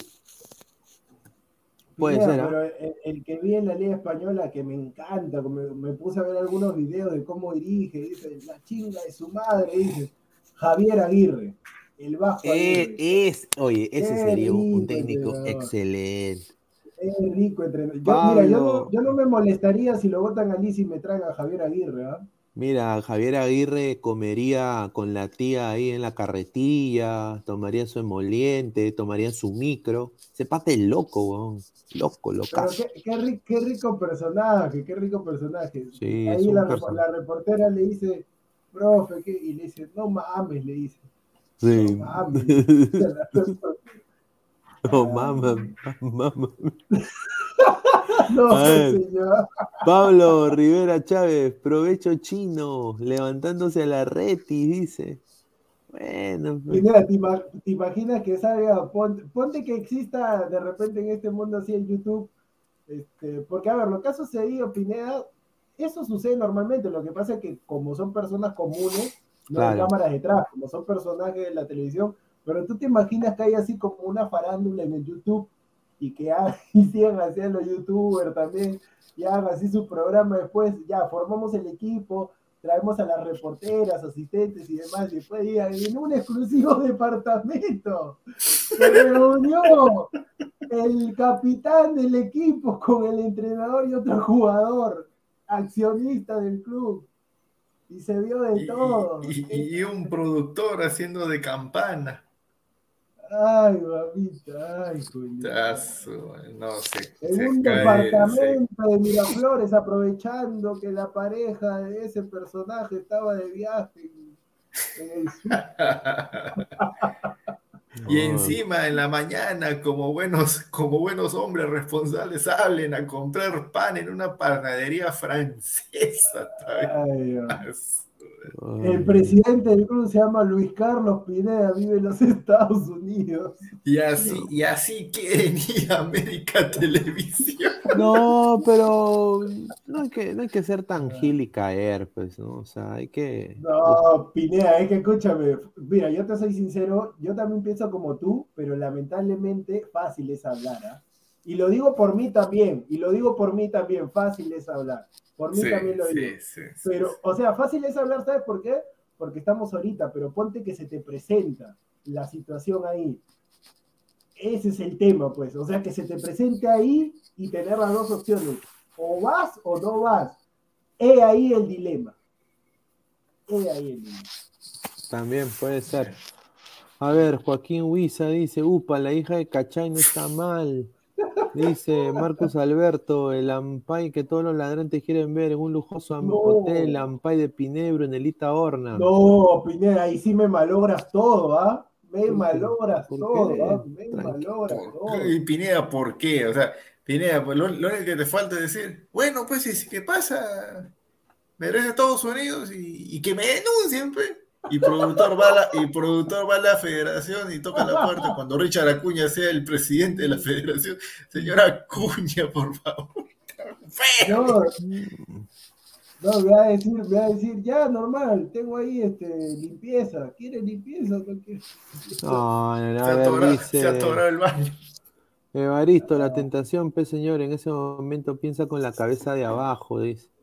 Puede ser. Pero el, que vi en la Liga Española, que me encanta, me, puse a ver algunos videos de cómo dirige, dice, la chinga de su madre, dice, Javier Aguirre, el bajo. Eh, es, oye, ese sería un, técnico excelente. Es rico entrenador. mira, yo no, yo no, me molestaría si lo votan a Liz y me traen a Javier Aguirre, ¿ah? Mira, Javier Aguirre comería con la tía ahí en la carretilla, tomaría su emoliente, tomaría su micro. Se pate loco, weón. Loco, loco. Qué, qué, rico personaje, qué rico personaje. ahí la, la, reportera le dice, profe, ¿qué? y le dice, no mames, le dice. Sí. No mames. no mames, mames. no, señor. Pablo Rivera Chávez, provecho chino, levantándose a la reti, dice. Bueno. Pues. Mira, ¿te, imaginas que salga, ponte, que exista de repente en este mundo así en YouTube? Este, porque, a ver, lo que ha sucedido, Pineda, eso sucede normalmente. Lo que pasa es que, como son personas comunes, no hay cámaras detrás, como son personajes de la televisión, pero tú te imaginas que hay así como una farándula en el YouTube y que y sigan haciendo youtubers también, y hagan así su programa después, ya formamos el equipo, traemos a las reporteras, asistentes y demás, y después digan, en un exclusivo departamento se reunió el capitán del equipo con el entrenador y otro jugador, accionista del club. Y se vio de todo. y un productor haciendo de campana. Ay, babita, ay, coño. No sé. En un departamento de Miraflores, aprovechando que la pareja de ese personaje estaba de viaje en el Y encima en la mañana, como buenos, como buenos hombres responsables, salen a comprar pan en una panadería francesa. Ay, el presidente del club se llama Luis Carlos Pineda, vive en los Estados Unidos. Y así, y así quieren ir a América Televisión. No, pero no hay que, no hay que ser tan gil y caer, pues, ¿no? O sea, hay que. No, Pineda, es que escúchame. Mira, yo te soy sincero, yo también pienso como tú, pero lamentablemente fácil es hablar, ¿ah? Y lo digo por mí también, y lo digo por mí también, fácil es hablar. Por mí también lo digo. pero, o sea, fácil es hablar, ¿sabes por qué? Porque estamos ahorita, pero ponte que se te presenta la situación ahí. Ese es el tema, pues. O sea, que se te presente ahí y tener las dos opciones. O vas o no vas. He ahí el dilema. He ahí el dilema. También puede ser. A ver, Joaquín Huiza dice, upa, la hija de Cachay no está mal. Dice Marcos Alberto, el Ampay que todos los ladrantes quieren ver en un lujoso hotel Ampay de Pinebro en Elita Horna. No, Pineda, ahí sí me malogras todo, ¿ah? Me malogras todo, ¿ah? Me malogras todo. Y Pineda, ¿por qué? O sea, Pineda, pues lo, único que te falta es decir, bueno, pues, ¿qué pasa? Me regresa a Estados Unidos y, y que me denuncien, pues. Y productor, va a la, y productor va a la federación y toca la puerta cuando Richard Acuña sea el presidente de la federación. Señora Acuña, por favor. No, no, voy a decir, voy a decir, ya, normal, tengo ahí este, limpieza. ¿Quiere limpieza? No, quiere? no, no, no, se, atoró, dice, se atoró el baño. Evaristo, la tentación, pues señor, en ese momento piensa con la cabeza de abajo, dice.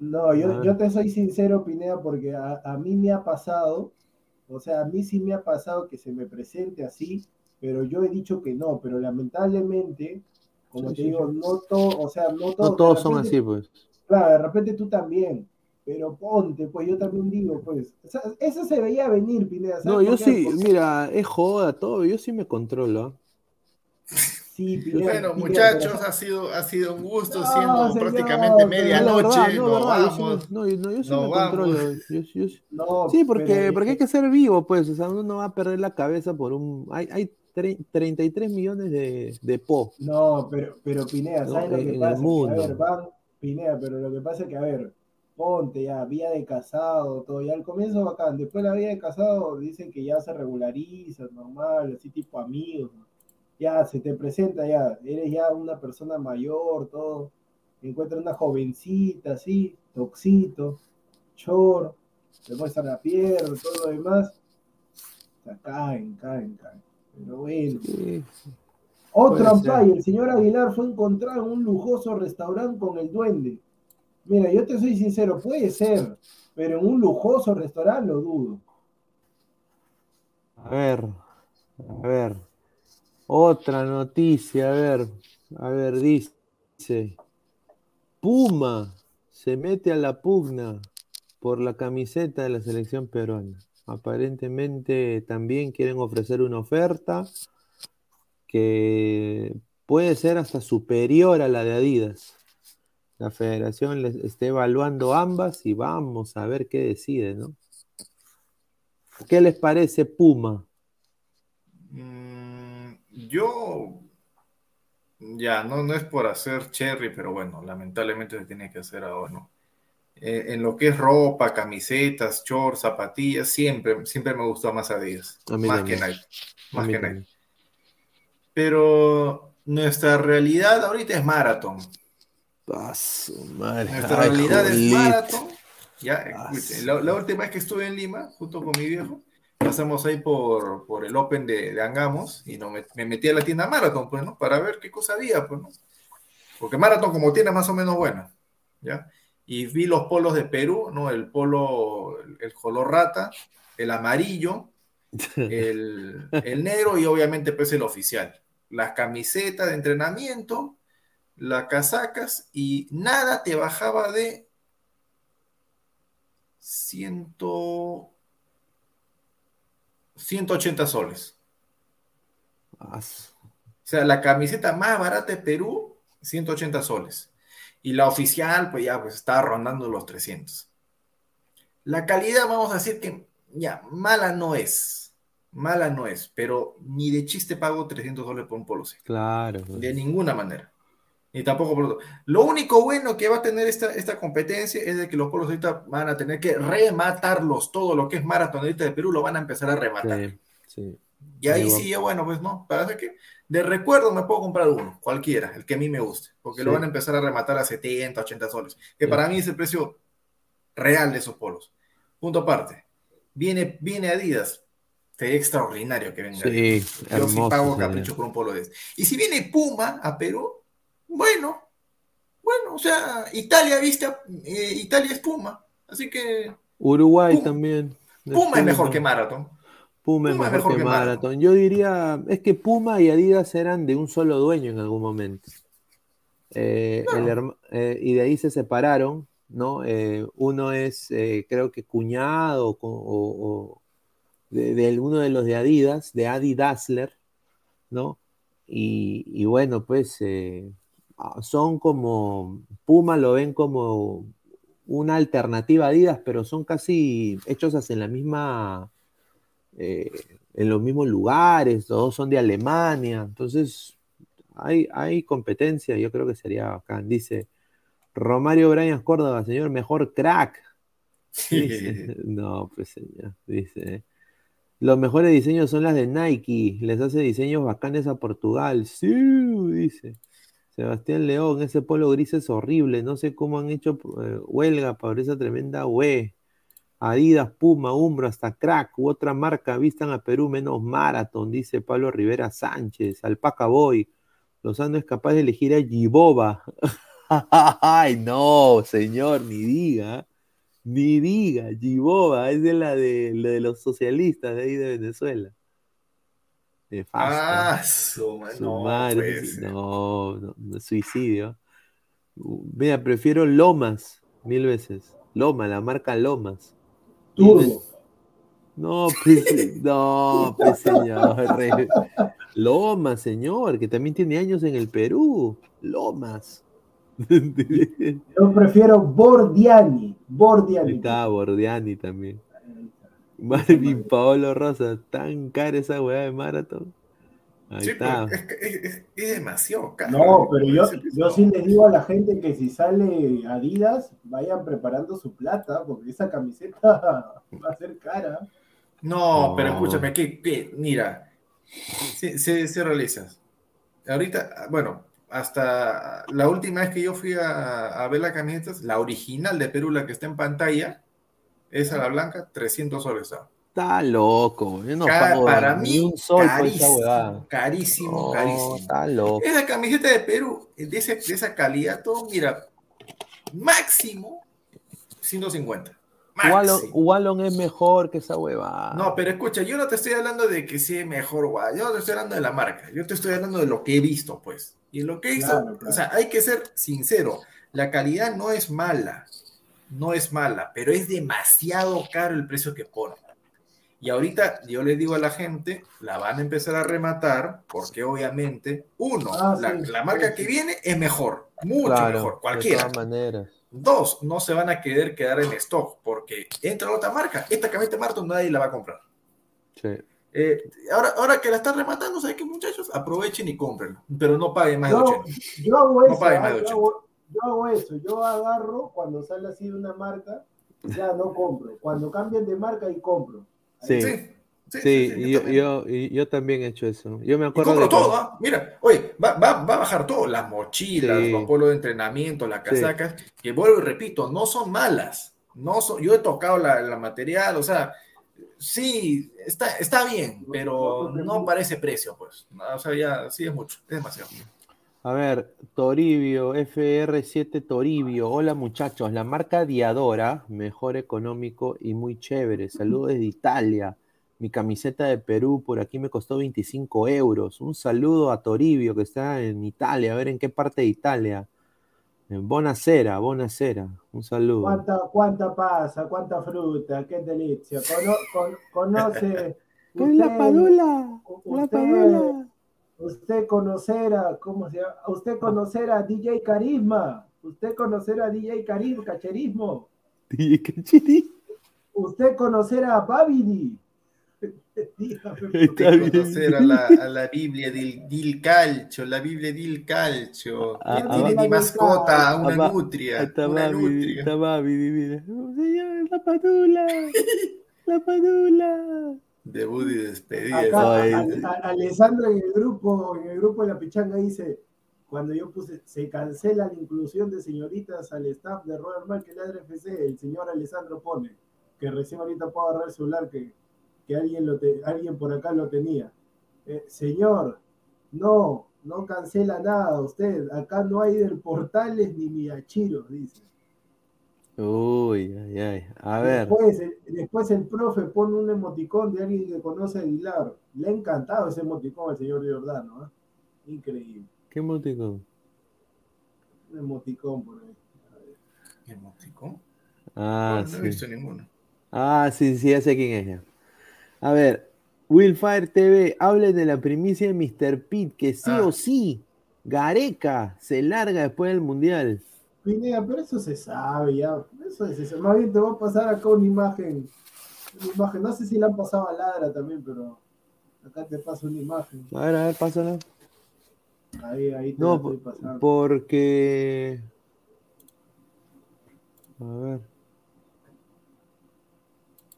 No, yo, yo, te soy sincero, Pineda, porque a, a, mí me ha pasado, o sea, a mí sí me ha pasado que se me presente así, pero yo he dicho que no, pero lamentablemente, como te digo, no todo, o sea, no, todo, no todos son así, pues. Claro, de repente tú también, pero ponte, pues yo también digo, pues, o sea, eso se veía venir, Pineda. No, yo sí, mira, es joda todo, yo sí me controlo. Bueno, muchachos, ha sido, ha sido un gusto, siendo prácticamente medianoche. No, vamos. No, yo sí me controlo. sí, porque, porque hay que ser vivo, pues. O sea, uno no va a perder la cabeza por un. Hay, hay 33 millones de, de po. No, pero, pero Pinea, ¿sabes lo que pasa? a ver, van, Pinea, pero lo que pasa es que, a ver, ponte ya, vía de casado, todo, ya al comienzo bacán, después la vía de casado dicen que ya se regulariza, normal, así tipo amigos, ¿no? Ya se te presenta, ya eres ya una persona mayor, todo, encuentras una jovencita así, toxito, chor, te muestran la pierna, todo lo demás, o sea, caen, caen, caen. Pero bueno. Otro Ampay, el señor Aguilar fue encontrado en un lujoso restaurante con el duende. Mira, yo te soy sincero, puede ser, pero en un lujoso restaurante lo dudo. A ver, a ver. Otra noticia, a ver. A ver, dice. Puma se mete a la pugna por la camiseta de la selección peruana. Aparentemente también quieren ofrecer una oferta que puede ser hasta superior a la de Adidas. La federación les está evaluando ambas y vamos a ver qué decide, ¿no? ¿Qué les parece Puma? Mm, yo, ya, no, no es por hacer cherry, pero bueno, lamentablemente se tiene que hacer ahora, ¿no? Eh, en lo que es ropa, camisetas, shorts, zapatillas, siempre, siempre me gustó más Adidas, más que Nike, más que Nike. Pero nuestra realidad ahorita es Marathon. Nuestra realidad es Marathon. Ya, la, última vez que estuve en Lima, junto con mi viejo, pasamos ahí por, por el Open de, de Angamos y no, me, metí a la tienda Marathon, pues, ¿no? Para ver qué cosa había, pues, ¿no? Porque Marathon como tiene más o menos buena, ¿ya? Y vi los polos de Perú, ¿no? El polo, el, color rata, el amarillo, el, el negro y obviamente pues el oficial. Las camisetas de entrenamiento, las casacas y nada te bajaba de ciento 180 soles. O sea, la camiseta más barata de Perú, 180 soles. Y la oficial, pues ya, pues estaba rondando los 300. La calidad, vamos a decir que ya, mala no es. Mala no es, pero ni de chiste pago 300 soles por un polo Claro. Pues. De ninguna manera. Ni tampoco por otro. Lo único bueno que va a tener esta, esta competencia es de que los polos ahorita van a tener que rematarlos. Todo lo que es maratonista de Perú lo van a empezar a rematar. Y ahí sí, bueno, pues no. Parece que de recuerdo me puedo comprar uno, cualquiera, el que a mí me guste, porque lo van a empezar a rematar a 70, 80 soles, que para mí es el precio real de esos polos. Punto aparte. Viene, viene Adidas, sería extraordinario que venga. Sí, Yo sí pago capricho por un polo de ese. Y si viene Puma a Perú, bueno, bueno, o sea, Italia, viste, eh, Italia es Puma, así que... Uruguay también. Puma es mejor que Marathon. Puma, es mejor, que, Marathon. Yo diría, es que Puma y Adidas eran de un solo dueño en algún momento. Eh, eh, y de ahí se separaron, ¿no? uno es, creo que cuñado o, de, de, alguno de los de Adidas, de Adi Dassler, ¿no? Y, y bueno, pues son como, Puma lo ven como una alternativa a Adidas, pero son casi hechos en la misma, eh, en los mismos lugares, todos son de Alemania, entonces hay, hay competencia, yo creo que sería bacán. Dice Romario Brian Córdoba, señor, mejor crack. no, pues señor, dice. Los mejores diseños son las de Nike, les hace diseños bacanes a Portugal. Sí, dice. Sebastián León, ese polo gris es horrible. No sé cómo han hecho eh, huelga para esa tremenda UE. Adidas, Puma, Umbro, hasta Crack u otra marca vistan a Perú menos Marathon, dice Pablo Rivera Sánchez. Alpaca Boy. Lozano es capaz de elegir a Giboba. Ay, no, señor, ni diga. Ni diga, Giboba, es de la de, de los socialistas de ahí de Venezuela. Ah, su, no, no, no, suicidio. Mira, prefiero Lomas mil veces. Loma, la marca Lomas. No, pues, no, pues señor. Lomas, señor, que también tiene años en el Perú. Lomas. Yo prefiero Bordiani. Bordiani. Está Bordiani también. Marvin Paolo Rosa, tan cara esa weá de maratón. Ahí está. Es, demasiado caro. No, pero yo, yo sí les digo a la gente que si sale Adidas, vayan preparando su plata, porque esa camiseta va a ser cara. No, pero escúchame, que, mira, se, se, realiza. Ahorita, bueno, hasta la última vez que yo fui a, a ver la camiseta, la original de Perú, la que está en pantalla, esa la blanca, 300 soles. Está loco, yo no pago para mí, un sol carísimo, esa carísimo, carísimo. Está loco. Esa camiseta de Perú, de, esa calidad, todo, mira, máximo 150. Wallon, es mejor que esa hueva. No, pero escucha, yo no te estoy hablando de que sí es mejor, yo no te estoy hablando de la marca, yo te estoy hablando de lo que he visto, pues. Y lo que he visto, o sea, hay que ser sincero, la calidad no es mala, no es mala, pero es demasiado caro el precio que pone. Y ahorita yo le digo a la gente, la van a empezar a rematar porque obviamente, uno, ah, la, marca que viene es mejor, mucho mejor, cualquiera. De todas maneras. Dos, no se van a querer quedar en stock porque entra otra marca, esta camioneta Martin nadie la va a comprar. Sí. Eh, ahora, ahora que la están rematando, ¿sabes qué muchachos? Aprovechen y compren, pero no paguen más de 80. Yo hago eso, no paguen más de 80. Yo yo hago eso, yo agarro cuando sale así de una marca, ya no compro. Cuando cambian de marca y compro. Sí. Sí, yo, yo, yo, también he hecho eso. Yo me acuerdo. de todo, ¿ah? Mira, oye, va, va, va, a bajar todo: las mochilas, los polos de entrenamiento, las casacas, que vuelvo y repito, no son malas. No son, yo he tocado la, la material, o sea, sí, está, está bien, pero no parece precio, pues. O sea, ya sí es mucho, es demasiado. A ver, Toribio, FR7 Toribio. Hola muchachos, la marca Diadora, mejor económico y muy chévere. Saludos desde Italia. Mi camiseta de Perú por aquí me costó 25 euros. Un saludo a Toribio que está en Italia. A ver en qué parte de Italia. En Bonacera, Bonacera. Un saludo. ¿Cuánta, cuánta pasa? ¿Cuánta fruta? ¡Qué delicia! conoce. ¿Qué es la padula? la padula usted conocerá, ¿cómo se llama? Usted conocerá DJ Carisma, usted conocerá DJ Carisma, Cacherismo. DJ Cacherismo. Usted conocerá a Babidi. Usted conocer a la, a la Biblia del, del, calcio, la Biblia del calcio. Ah, tiene de mascota una nutria. Está una nutria. Está Babidi, mira. La padula. La padula. Debut y despedida. Alessandro en el grupo, en el grupo de la pichanga dice, cuando yo puse, se cancela la inclusión de señoritas al staff de Robert Mal que ladra FC, el señor Alessandro pone, que recién ahorita puedo agarrar el celular que, que alguien, lo alguien por acá lo tenía. Eh, señor, no, no cancela nada usted, acá no hay del portales ni miachiros, dice. Uy, ay, ay. A ver. Después, el profe pone un emoticón de alguien que conoce a Aguilar. Le ha encantado ese emoticón al señor Giordano. ¿eh? Increíble. ¿Qué emoticón? Un emoticón por ahí. ¿Emoticón? Ah, sí. No he visto ninguno. Ah, sí, sí, ya sé quién es. A ver, Willfire TV, hablen de la primicia de Mr. Pitt, que sí o ah. sí, Gareca se larga después del Mundial. Pineda, pero eso se sabe ya. Eso es eso. Más bien te voy a pasar acá una imagen. Una imagen. No sé si la han pasado a Ladra también, pero acá te paso una imagen. A ver, a ver, pásala. Ahí, ahí te no, estoy pasando. Porque. A ver.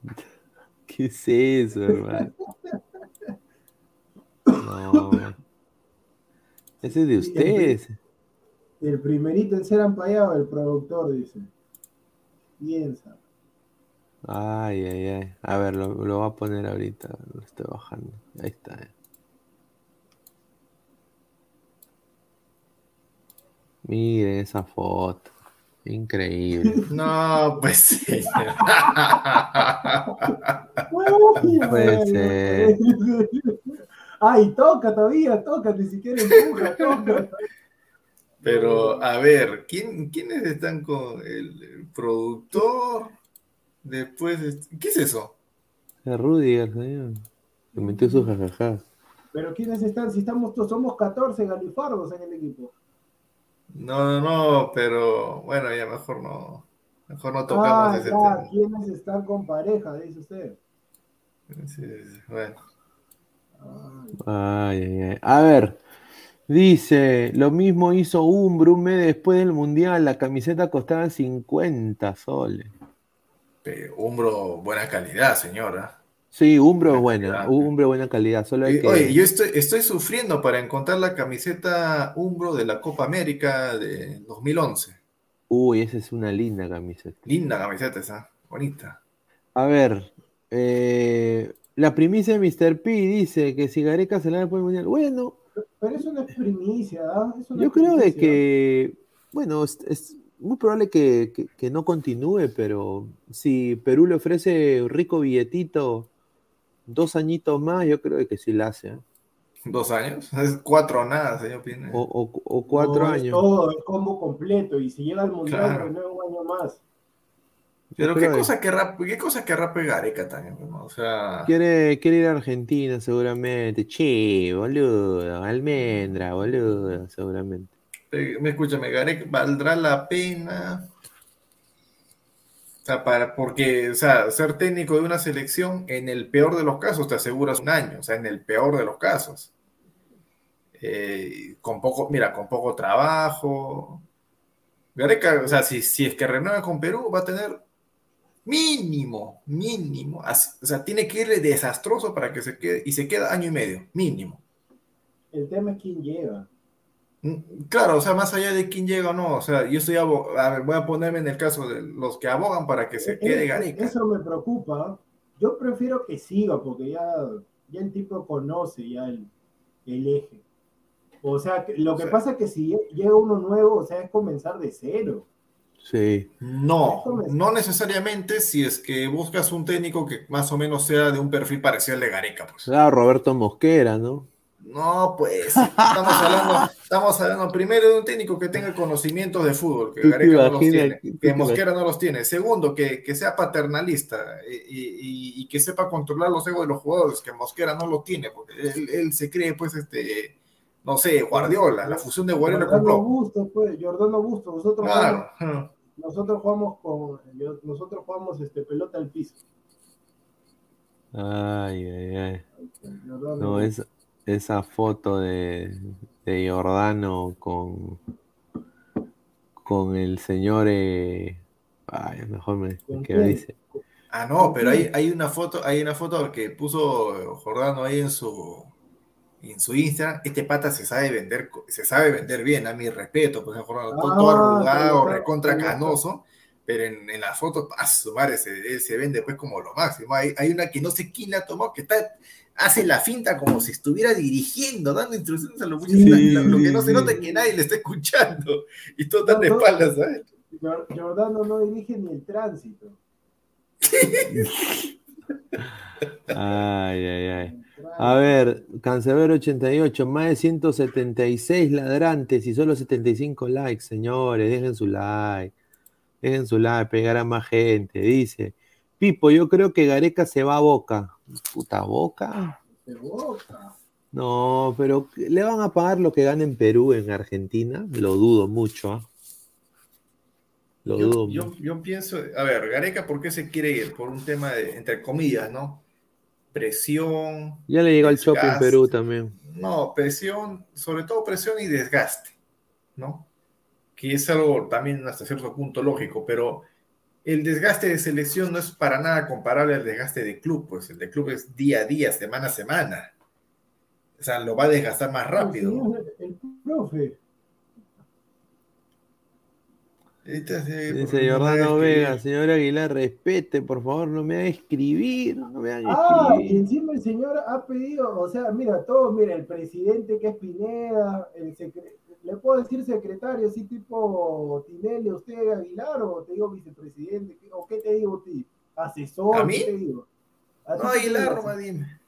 ¿Qué es eso, hermano? No. Ese es de ustedes. El primerito en ser ampallado, el productor, dice. Piensa. Ay, ay, ay. A ver, lo, lo voy a poner ahorita. Lo estoy bajando. Ahí está. Eh. Miren esa foto. Increíble. No, pues sí. puede ser. Ay, toca todavía, toca, ni siquiera empuja, toca. Pero, a ver, ¿quién, ¿quiénes están con el, productor? Después, ¿qué es eso? Es Rudiger, señor. Se metió su jajaja. Pero ¿quiénes están? Si estamos todos, somos 14 galifardos en el equipo. No, no, no, pero bueno, ya mejor no. Mejor no tocamos ah, ese tema. ¿Quiénes están con pareja? Dice usted. Sí, bueno. Ay, ay, ay. A ver, Dice, lo mismo hizo Umbro un mes después del Mundial, la camiseta costaba 50 soles. Pero Umbro, buena calidad, señora. Sí, Umbro es buena, Umbro buena calidad. Solo hay que... Oye, yo estoy, estoy sufriendo para encontrar la camiseta Umbro de la Copa América de 2011. Uy, esa es una linda camiseta. Linda camiseta esa, bonita. A ver, eh, la primicia de Mr. P dice que si Gareca se la después del Mundial. Bueno, pero eso no es primicia. ¿ah? Yo creo de que, bueno, es, muy probable que, no continúe, pero si Perú le ofrece un rico billetito, dos añitos más, yo creo que sí la hace. ¿eh? ¿Dos años? Es cuatro nada, señor Pineda. O, cuatro años. todo, el combo completo. Y si llega al mundial, pues un año más. Pero qué cosa, querrá, qué cosa querrá pegar eh, también, o sea... Quiere, quiere ir a Argentina seguramente. Che, boludo, almendra, boludo, seguramente. Me escúchame, Garek, ¿valdrá la pena? O sea, para, porque, o sea, ser técnico de una selección, en el peor de los casos, te aseguras un año, o sea, en el peor de los casos. Eh, con poco, mira, con poco trabajo. Gareca, o sea, si, si es que renueva con Perú, va a tener mínimo, mínimo, o sea, tiene que ir desastroso para que se quede, y se queda año y medio, mínimo. El tema es quién llega. Mm, claro, o sea, más allá de quién llega o no, o sea, yo estoy, a ver, voy a ponerme en el caso de los que abogan para que se quede Gareca. Eso me preocupa. Yo prefiero que siga, porque ya, ya el tipo conoce ya el, eje. O sea, lo que pasa es que si llega uno nuevo, o sea, es comenzar de cero. Sí. No, no necesariamente si es que buscas un técnico que más o menos sea de un perfil parecido al de Gareca. Pues. Roberto Mosquera, ¿no? No, pues estamos hablando, estamos hablando primero de un técnico que tenga conocimientos de fútbol, que Gareca no los tiene, que Mosquera no los tiene. Segundo, que, sea paternalista y, que sepa controlar los egos de los jugadores, que Mosquera no lo tiene, porque él, se cree, pues, este, no sé, Guardiola, la fusión de Guardiola con Jordano Busto, pues, Jordano Busto, nosotros jugamos, nosotros jugamos con, nosotros jugamos este pelota al piso. Ay, ay, ay. No, es, esa foto de, de Giordano con, con el señor. Eh, ay, mejor me, me dice. Ah, no, pero hay, hay una foto, hay una foto que puso Jordano ahí en su en su Instagram, este pata se sabe vender, se sabe vender bien, a mi respeto, pues Jordano, todo, ah, arrugado, recontra canoso, pero en, en la foto, a su madre, se, se vende pues como lo máximo. Hay, hay una que no sé quién la tomó, que está hace la finta como si estuviera dirigiendo, dando instrucciones a los muchachos, lo que no se nota es que nadie le está escuchando y todo tan de espaldas, ¿sabes? Jordano no dirige ni el tránsito. ay, ay, ay. A ver, Cancerbero 88, más de 176 ladrantes y solo 75 likes, señores, dejen su like. Dejen su like, pegar a más gente. Dice, Pipo, yo creo que Gareca se va a Boca. Puta Boca. Boca. No, pero ¿le van a pagar lo que gana en Perú, en Argentina? Lo dudo mucho. ¿ah? Lo yo, dudo yo, yo, pienso, a ver, Gareca, ¿por qué se quiere ir? Por un tema de, entre comillas, ¿no? Presión. Ya le llegó el shopping en Perú también. No, presión, sobre todo presión y desgaste, ¿no? Que es algo también hasta cierto punto lógico, pero el desgaste de selección no es para nada comparable al desgaste de club, pues el de club es día a día, semana a semana. O sea, lo va a desgastar más rápido. El, profe. Dice Jordano Vega, señor Aguilar, respete, por favor, no me haga escribir, no me haga ah, y encima el señor ha pedido, o sea, mira, todos, mira, el presidente que es Pineda, el secretario ¿Le puedo decir secretario, así tipo Tinelli, usted Aguilar, o te digo vicepresidente? ¿O qué te digo ti? ¿Asesor? ¿A mí? ¿qué te digo? no, Aguilar, dime.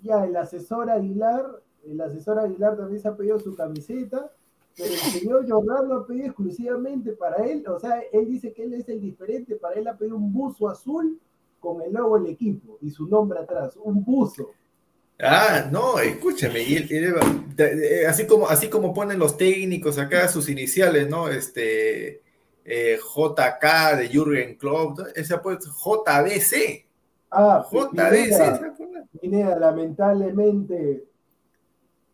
Ya, el asesor Aguilar, el asesor Aguilar también se ha pedido su camiseta, pero el señor Jordán lo ha pedido exclusivamente para él, o sea, él dice que él es el diferente, para él ha pedido un buzo azul con el logo del equipo y su nombre atrás, un buzo. Ah, no, escúchame, así, como, así como ponen los técnicos acá sus iniciales, ¿no? Este eh, JK de Jürgen Klopp, ese pues JBC. Ah, JBC. Pineda, lamentablemente,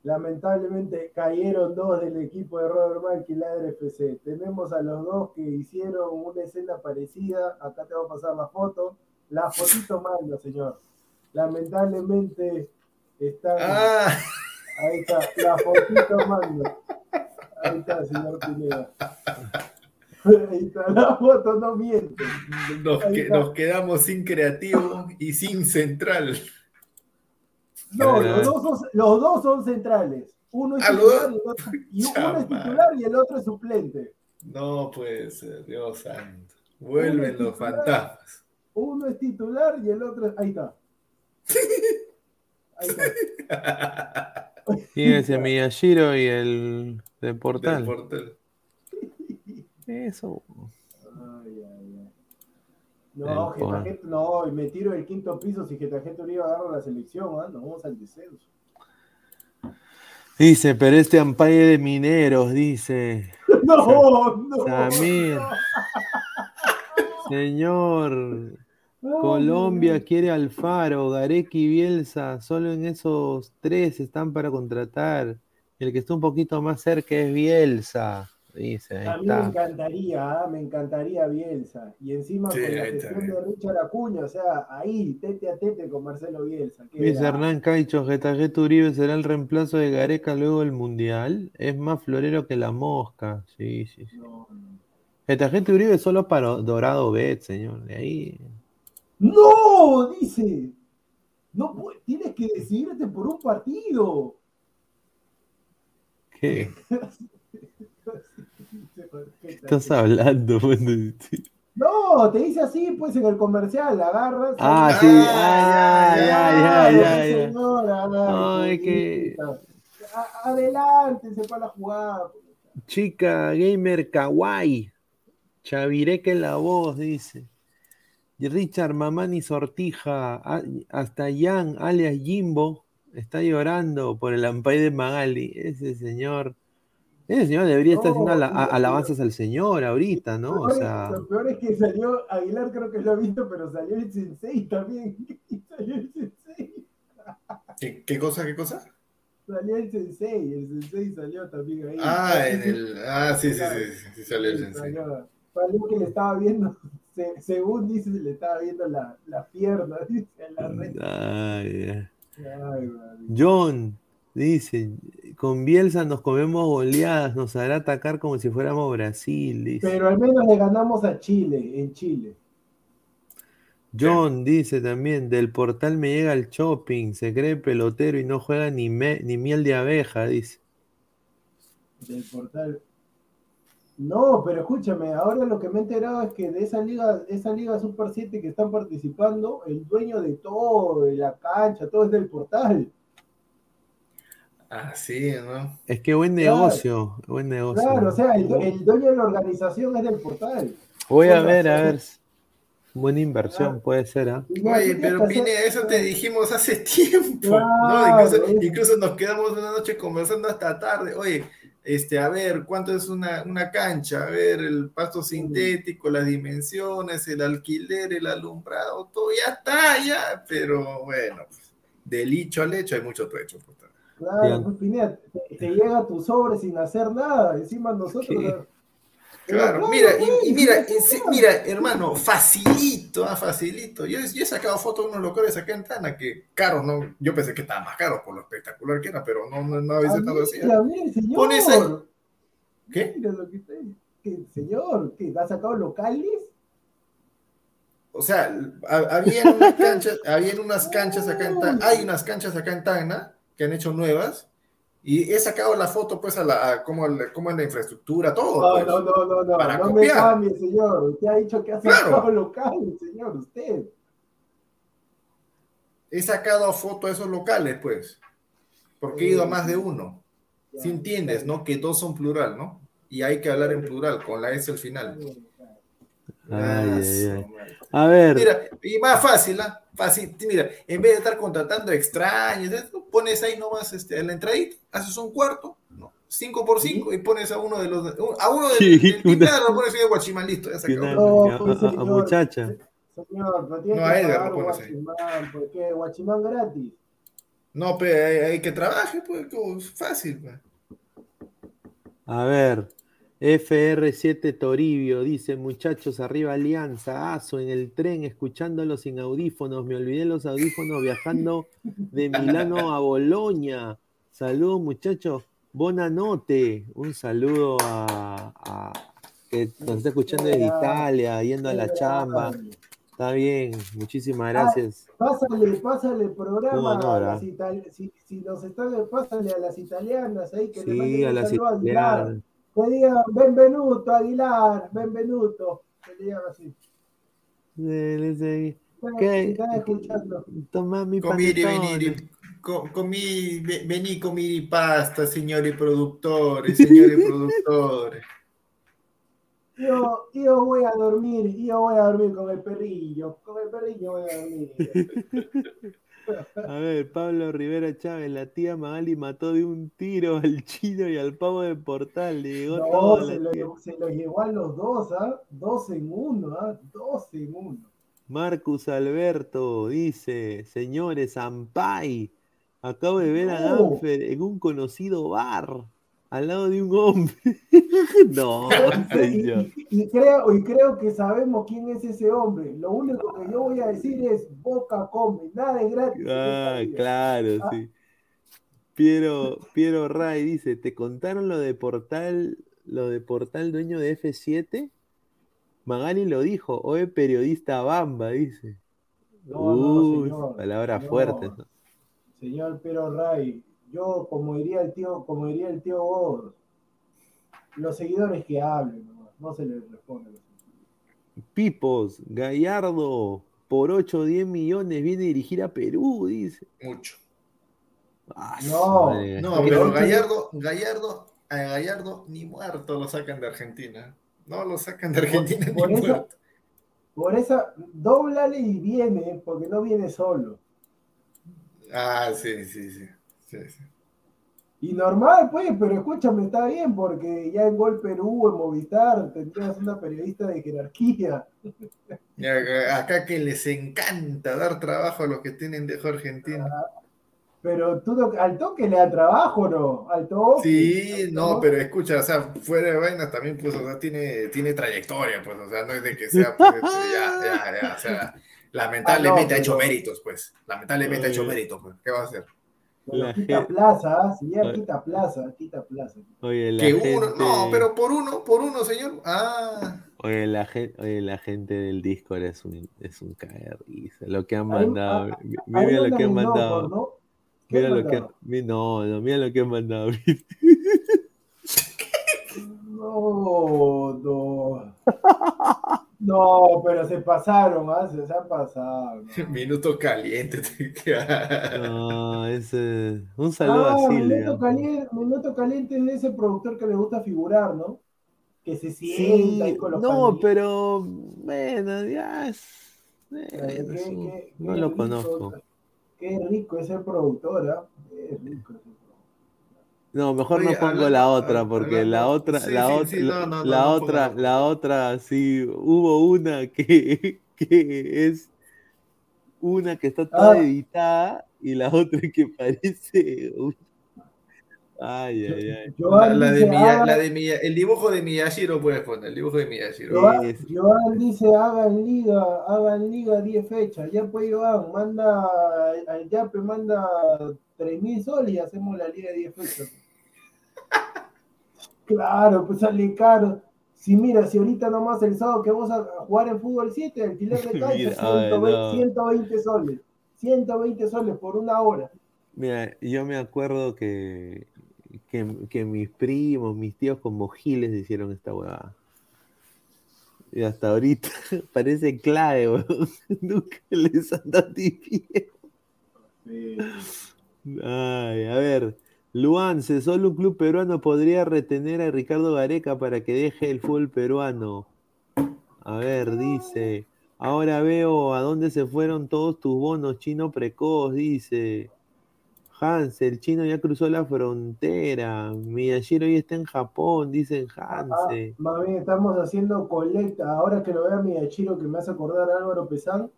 lamentablemente cayeron dos del equipo de Robert Mark y la FC. Tenemos a los dos que hicieron una escena parecida. Acá te voy a pasar la foto. La fotito manda, señor. Lamentablemente Está, ah. Ahí está, la fotito mando. Ahí está, señor Pineda. Ahí está, la foto no miente. Nos, quedamos sin creativo y sin central. No, los dos, son, los dos son centrales. Uno es, titular y, el otro, y uno es titular y el otro es suplente. No puede ser, Dios santo. Vuelven los fantasmas. Uno es titular y el otro es. Ahí está. Ahí está. Ese Miyashiro y el de Portal. portal. Eso. Ay, ay. No, Getafe, no, me tiro el quinto piso si Getafe Uribe agarra la selección, ¿eh? nos vamos al descenso. Dice, pero este ampalle de mineros, dice. No, no. Samir. Señor. Colombia quiere Alfaro, Gareca y Bielsa. Solo en esos tres están para contratar. El que está un poquito más cerca es Bielsa. Dice, a mí me encantaría, ¿ah? me encantaría Bielsa. Y encima con la gestión de Richard Acuña, o sea, ahí, tete a tete con Marcelo Bielsa. Dice Hernán Caicho, Getafe Uribe será el reemplazo de Gareca luego del Mundial. Es más florero que la mosca. Sí, sí, sí. No, no. Uribe solo para Dorado Bet, señor. De ahí. ¡No! Dice. No, tienes que decidirte por un partido. ¿Qué? ¿Qué estás hablando? No, te dice así, pues en el comercial, agarras. Ah, sí, ah, ya, ya, ya, que... Adelante, se para la jugada. Chica gamer kawaii. Chavireque la voz, dice. Richard Mamani Sortija, hasta Jan, alias Jimbo, está llorando por el ampay de Magali. Ese señor ese señor debería estar haciendo alabanzas al Señor ahorita, ¿no? O sea... Lo peor es que salió, Aguilar creo que lo ha visto, pero salió el Sensei también. salió el Sensei. ¿Qué, cosa, qué cosa? Salió el Sensei, el Sensei salió también ahí. Ah, en el... Ah, sí, sí, sí, sí, salió el Sensei. Salió, que le estaba viendo, según dice, le estaba viendo la, la pierna, dice, en la red. Ay, Ay, John, Dice, con Bielsa nos comemos goleadas, nos hará atacar como si fuéramos Brasil. Dice. Pero al menos le ganamos a Chile, en Chile. John dice también, del portal me llega el shopping, se cree pelotero y no juega ni, ni miel de abeja, dice. Del portal. No, pero escúchame, ahora lo que me he enterado es que de esa liga, esa liga Super 7 que están participando, el dueño de todo, de la cancha, todo es del portal. Así, ¿no? Es que buen negocio, buen negocio. Claro, o sea, el, dueño de la organización es del portal. Voy a ver, a ver. Buena inversión, puede ser, ¿ah? Oye, pero Pine, eso te dijimos hace tiempo, ¿no? Incluso, nos quedamos una noche conversando hasta tarde. Oye, este, a ver, ¿cuánto es una, una cancha? A ver, el pasto sintético, las dimensiones, el alquiler, el alumbrado, todo ya está, ya. Pero bueno, del hecho al hecho hay mucho trecho. Pues. Claro, pues Pineda, te, llega tu sobre sin hacer nada, encima nosotros. Claro, mira, y, mira, mira, hermano, facilito, ah, facilito. Yo, he sacado fotos de unos locales acá en Tana que caros, no, yo pensé que estaban más caros por lo espectacular que era, pero no, no, no habéis estado así. señor. Pones ahí. ¿Qué? Mira lo que está ¿Qué, señor, ¿qué? ¿has sacado locales? O sea, había unas canchas, había unas canchas acá en Tana, hay unas canchas acá en Tana que han hecho nuevas. Y he sacado la foto, pues, a la, a cómo, cómo es la infraestructura, todo. No, pues, no, no, no, no, para no copiar. me cambie, señor. Usted ha dicho que ha sacado locales, señor, usted. He sacado foto a esos locales, pues, porque he ido a más de uno. Si entiendes, ¿no? Que dos son plural, ¿no? Y hay que hablar en plural, con la S al final. A ver. Mira, y más fácil, ¿ah? Fácil, mira, en vez de estar contratando extraños, pones ahí nomás este, en la entradita, haces un cuarto, no, 5 por 5 y pones a uno de los a uno de sí, lo pones ahí de Guachimán, listo, ya se acabó. No, pues, a, muchacha. Señor, no tiene no, a Edgar lo pones ahí. ¿Por qué? Guachimán gratis. No, pero hay, hay, que trabaje, pues, fácil. Pues. A ver, FR7 Toribio dice, muchachos, arriba Alianza, Aso en el tren, escuchándolo sin audífonos, me olvidé los audífonos viajando de Milano a Boloña. Saludos muchachos, note. un saludo a, que nos está escuchando de Italia, yendo a la chamba. Está bien, muchísimas ah, gracias. pásale, pásale el programa a las si, si, nos están, pásale a las italianas ahí que sí, le a las italianas. Que digan, benvenuto, Aguilar, benvenuto. Que digan así. ¿Qué? ¿Están escuchando? Toma mi Comiri, venir, comí, vení, comí pasta, señores productores, señores productores. Yo, yo voy a dormir, yo voy a dormir con el perrillo, con el perrillo voy a dormir. A ver, Pablo Rivera Chávez, la tía Magali mató de un tiro al chino y al pavo de portal. Le llegó todo se, lo, se, lo, llevó a los dos, ¿ah? Dos en uno, ¿ah? Dos en uno. Marcus Alberto dice, señores, Ampay, acabo de ver a Danfer en un conocido bar al lado de un hombre. no, señor. Y, creo, y creo que sabemos quién es ese hombre. Lo único que yo voy a decir es Boca Come, nada es gratis. Ah, claro, ah. sí. Piero, Piero Ray dice, ¿te contaron lo de Portal, lo de Portal dueño de F7? Magali lo dijo, hoy periodista Bamba, dice. No, no, señor. Palabras fuertes. Señor Piero Ray, yo, como diría el tío, como diría el tío Gordo, los seguidores que hablen, no, se les responde. Pipos, Gallardo, por 8 o 10 millones viene a dirigir a Perú, dice. Mucho. Ah, no, no, pero Gallardo, Gallardo, a Gallardo ni muerto lo sacan de Argentina. No lo sacan de Argentina por, ni muerto. Por esa, doblale y viene, porque no viene solo. Ah, sí, sí, sí. Y normal, pues, pero escúchame, está bien, porque ya en Gol Perú, en Movistar, tendrías una periodista de jerarquía. Acá que les encanta dar trabajo a los que tienen dejo argentino. Ah, pero tú al toque le da trabajo, ¿no? Al toque. Sí, no, pero escucha, o sea, fuera de vainas también, pues, o sea, tiene, tiene trayectoria, pues, o sea, no es de que sea, pues, este, ya, ya, ya, o sea, lamentablemente ah, ha hecho méritos, pues, lamentablemente ha hecho méritos, pues, ¿qué va a hacer? Quita plaza, si ya quita plaza, quita plaza. Oye, la que gente... uno, no, pero por uno, por uno, señor. Ah. Oye, la gente, oye, la gente del Discord es un, es un caer. Lo que han mandado. mira lo que han mandado. Mira lo que. No, no, mira lo que han mandado. no, no. No, pero se pasaron, ¿ah? se, han pasado. Minuto caliente. no, ese. Un saludo ah, así. Minuto caliente, minuto caliente es ese productor que le gusta figurar, ¿no? Que se sienta ahí con los No, pero. Bueno, ya es. Eh, no lo conozco. Qué rico ese productor, ¿ah? Qué rico ese no, mejor no pongo la otra, porque la otra, la otra, la otra, la otra, sí, hubo una que, que es una que está toda ah. editada y la otra que parece. Ay, ay, ay. La, de la de el dibujo de Miyashiro puedes poner, el dibujo de Miyashiro. Joan, dice, hagan liga, hagan liga 10 fechas. Ya pues Joan, manda, al Yape manda 3.000 soles y hacemos la liga de 10 fechas. Claro, pues sale caro. Si mira, si ahorita nomás el sábado que vamos a jugar en fútbol 7, alquiler de cancha, 120, soles. 120 soles por una hora. Mira, yo me acuerdo que, que, mis primos, mis tíos como giles hicieron esta huevada. Y hasta ahorita parece clave, weón. Nunca les han dado Ay, a ver. Luance, solo un club peruano podría retener a Ricardo Gareca para que deje el fútbol peruano. A ver, dice. Ahora veo a dónde se fueron todos tus bonos, chino precoz, dice. Hans, el chino ya cruzó la frontera. Miyashiro hoy está en Japón, dicen Hans. Ah, estamos haciendo colecta. Ahora que lo vea Miyashiro, que me hace acordar a Álvaro Pesán,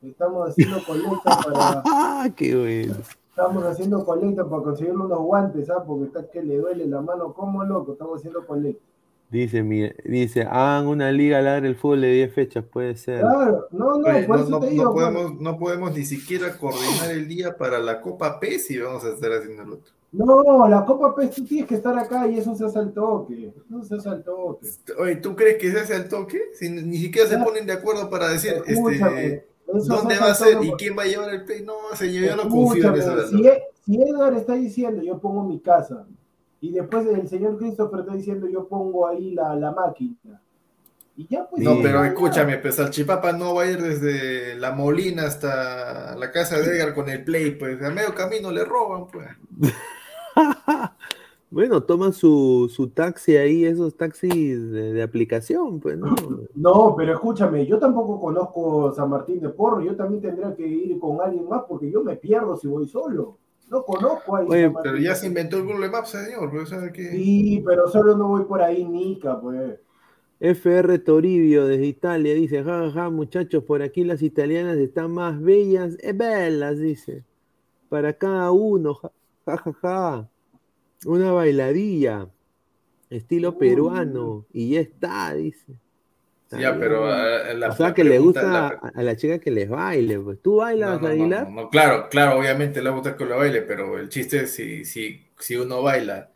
estamos haciendo colecta para. ¡Ah, qué bueno! Estamos haciendo colecta para conseguir unos guantes, ¿ah? Porque está que le duele la mano como loco. Estamos haciendo colecta. Dice, dice, hagan una liga ladra el fútbol de 10 fechas, puede ser. Claro, no, no, por eso te digo, no, podemos, no podemos ni siquiera coordinar el día para la Copa PES y vamos a estar haciendo el otro. No, la Copa PES tú tienes que estar acá y eso se hace al toque. Eso se hace al toque. Oye, ¿tú crees que se hace al toque? Si ni siquiera se ponen de acuerdo para decir, este, ¿Dónde va a ser? ¿Y quién va a llevar el play? No, señor, yo no confío en eso. Si, e, si Edgar está diciendo, yo pongo mi casa, Y después el señor Christopher está diciendo yo pongo ahí la, la máquina. Y ya pues. No, pero escúchame, pues Chipapa no va a ir desde la Molina hasta la casa de Edgar con el play, pues a medio camino le roban, pues. Bueno, toma su, su taxi ahí, esos taxis de, aplicación, pues, ¿no? No, pero escúchame, yo tampoco conozco San Martín de Porro, yo también tendría que ir con alguien más porque yo me pierdo si voy solo. No conozco ahí. Oye, pero ya se inventó el Google Maps, señor. Pues, que... Sí, pero solo no voy por ahí, Nica, pues. FR Toribio desde Italia dice, jajaja, ja, ja, muchachos, por aquí las italianas están más bellas, es bellas, dice. Para cada uno, jajaja. Ja, ja, una bailadilla, estilo peruano, y ya está, dice. ya, pero eh, la, o sea, que le gusta a la chica que les baile, pues. ¿Tú bailas, no, Aguilar? No, claro, claro, obviamente le gusta que lo baile, pero el chiste es si, si, si uno baila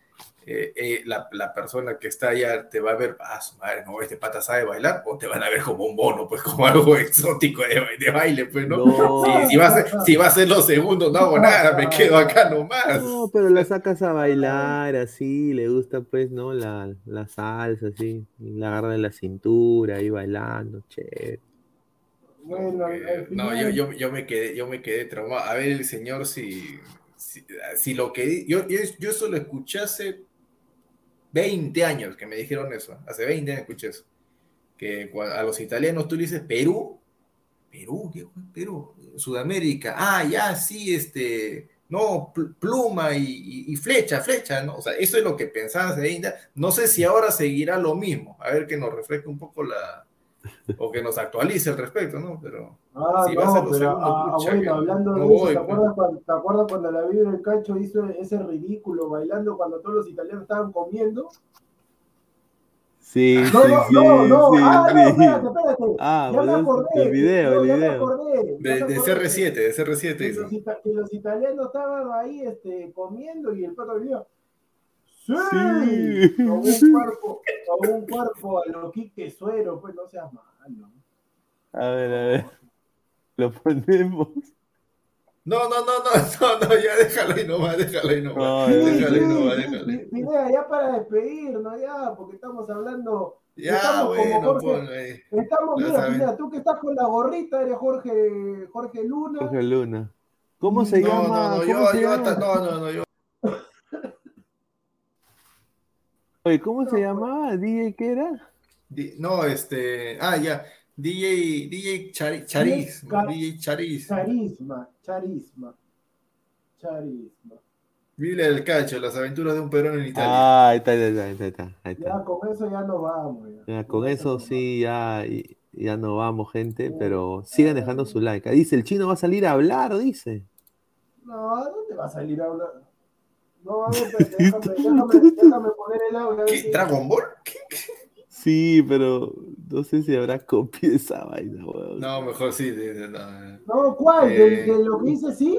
eh, eh, la, la, persona que está allá te va a ver, ah, su madre, no, este pata sabe bailar, o te van a ver como un mono, pues como algo exótico de, de baile, pues, ¿no? Si, va a ser, si va a ser los segundos, no hago nada, me quedo acá nomás. No, pero la sacas a bailar así, le gusta, pues, ¿no? La, la salsa, así, la agarra de la cintura, ahí bailando, chévere. Bueno, eh, no, yo, yo, yo, me quedé, yo me quedé traumado. A ver, el señor, si, si, si lo que yo, yo, yo eso lo escuchase 20 años que me dijeron eso. Hace 20 años escuché eso. Que a los italianos tú le dices Perú. Perú, ¿qué Perú? Sudamérica. Ah, ya, sí, este. No, pluma y, flecha, flecha, ¿no? O sea, eso es lo que pensaban hace 20 No sé si ahora seguirá lo mismo. A ver que nos refresque un poco la. O que nos actualice al respecto, ¿no? Pero. Ah, si no, va a ser lo segundo, ah, bueno, hablando de eso, ¿te, acuerdas cuando, ¿te acuerdas cuando la Biblia del Cacho hizo ese ridículo bailando cuando todos los italianos estaban comiendo? Sí, no, sí, no, sí, no, no, sí, ah, sí. no, espérate, espérate. Ah, ya me acordé. El video, no, el ya video. me acordé. De, de CR7, de CR7 que hizo. los, que los italianos estaban ahí este, comiendo y el pato venía. ¡Sí! Sí. Con un cuerpo, con un cuerpo a lo Quique Suero, pues no seas malo. A ver, a ver. Lo ponemos. No, no, no, no, no, no, ya déjalo ahí nomás, déjalo ahí nomás. No, déjalo ahí nomás, déjalo ya para despedirnos, ya, porque estamos hablando. Ya, estamos bueno, como Jorge, ahí. Estamos, mira. Pineda, tú que estás con la gorrita, eres Jorge, Jorge Luna. Jorge Luna. ¿Cómo se No, llama? no, no, ¿Cómo yo, se yo, llama? hasta- no, no, no, yo. Oye, ¿cómo se llamaba? ¿DJ qué era? di- No, este, ah, ya, DJ, DJ Chari- Charis, Ca- DJ Charis. Charisma, charisma, charisma. Biblia del Cacho, las aventuras de un peruano en Italia. Ah, ahí está, ahí está, ahí está, ahí está. Ya con eso ya no vamos. Ya, Ya, con eso sí, ya, ya no vamos, gente, pero sigan dejando su like. Dice, el chino va a salir a hablar, dice. No, ¿a dónde va a salir a hablar? No, a ver, espérate, déjame, déjame, déjame poner el audio. ¿Qué? si- ¿Dragon Ball? ¿Qué? Sí, pero no sé si habrá copia de esa vaina, weón. No, mejor sí. de- de- no. No, ¿cuál? Eh, ¿De, de lo que dice sí?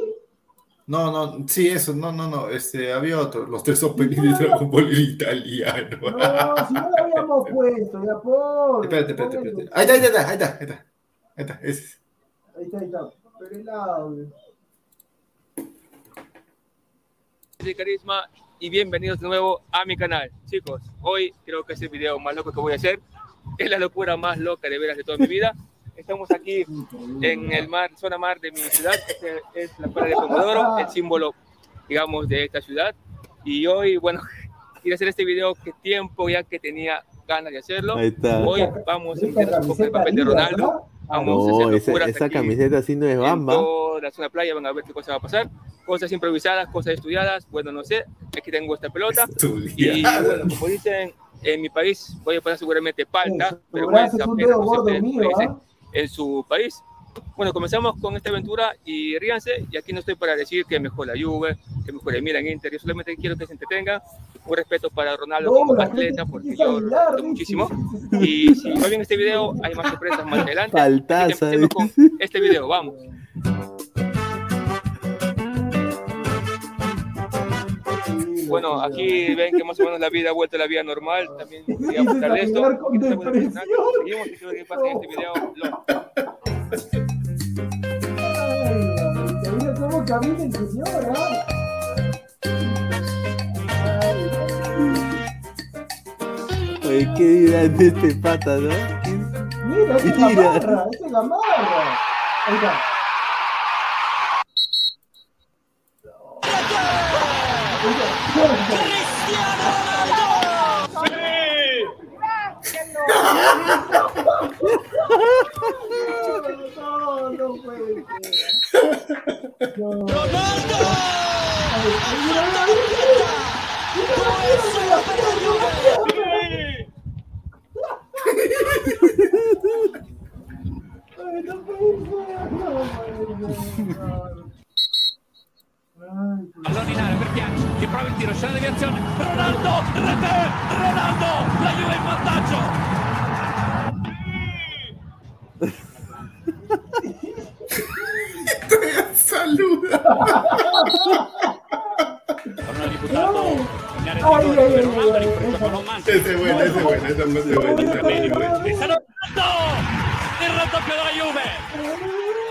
No, no, sí, eso, no, no, no, este, había otro, los tres openings de Dragon Ball en italiano. No, si no lo habíamos puesto, ya por. Espérate, espérate, espérate. Ahí está, ahí está, ahí está, ahí está, ahí está, ese es. Ahí está, ahí está. Pero el audio. De Carisma y bienvenidos de nuevo a mi canal. Chicos, hoy creo que es el video más loco que voy a hacer. Es la locura más loca de veras de toda mi vida. Estamos aquí en el mar, zona mar de mi ciudad. Este es la playa de Pomodoro, el símbolo, digamos, de esta ciudad. Y hoy, bueno, quiero hacer este video que tiempo ya que tenía ganas de hacerlo. Hoy vamos a un poco el papel de Ronaldo. ¿no? Vamos a No, hacer esa, esa aquí camiseta así no es en bamba. toda la zona playa, van a ver qué cosa va a pasar. Cosas improvisadas, cosas estudiadas, bueno, no sé. Aquí tengo esta pelota. Y Estudiado. bueno, como dicen, en mi país voy a poner seguramente palta, Eso, pero bueno, ¿ah? en su país. Bueno, comenzamos con esta aventura y ríanse. Y aquí no estoy para decir que mejor la Juve, que mejor el Milan Inter. Yo solamente quiero que se entretengan. Un respeto para Ronaldo No, como atleta, porque yo lo respeto muchísimo. Y si no ven este video, hay más sorpresas más adelante. Así que Faltaza, empecemos con este video, vamos. Bueno, aquí ven que más o menos la vida ha vuelto a la vida normal. También quería mostrarles esto. en canal. Seguimos y que pasen este video. Lo- cómo camina el señor, Oye, ¿qué dirán de este pata, no? Mira, esa es la Mira. marra, esa es la marra. Ahí está. No, no puede ser. No. Mira, mira, Ay, no puede ser, no puede ser. Ay, Allonninare per Bianchi che prova il tiro, c'è la deviazione. Ronaldo, rete, Ronaldo, la Juve in vantaggio. Saluda. Torneo diputato in area Ay, di rigore ay, per ay, Ronaldo, ay, rimprovero ay. non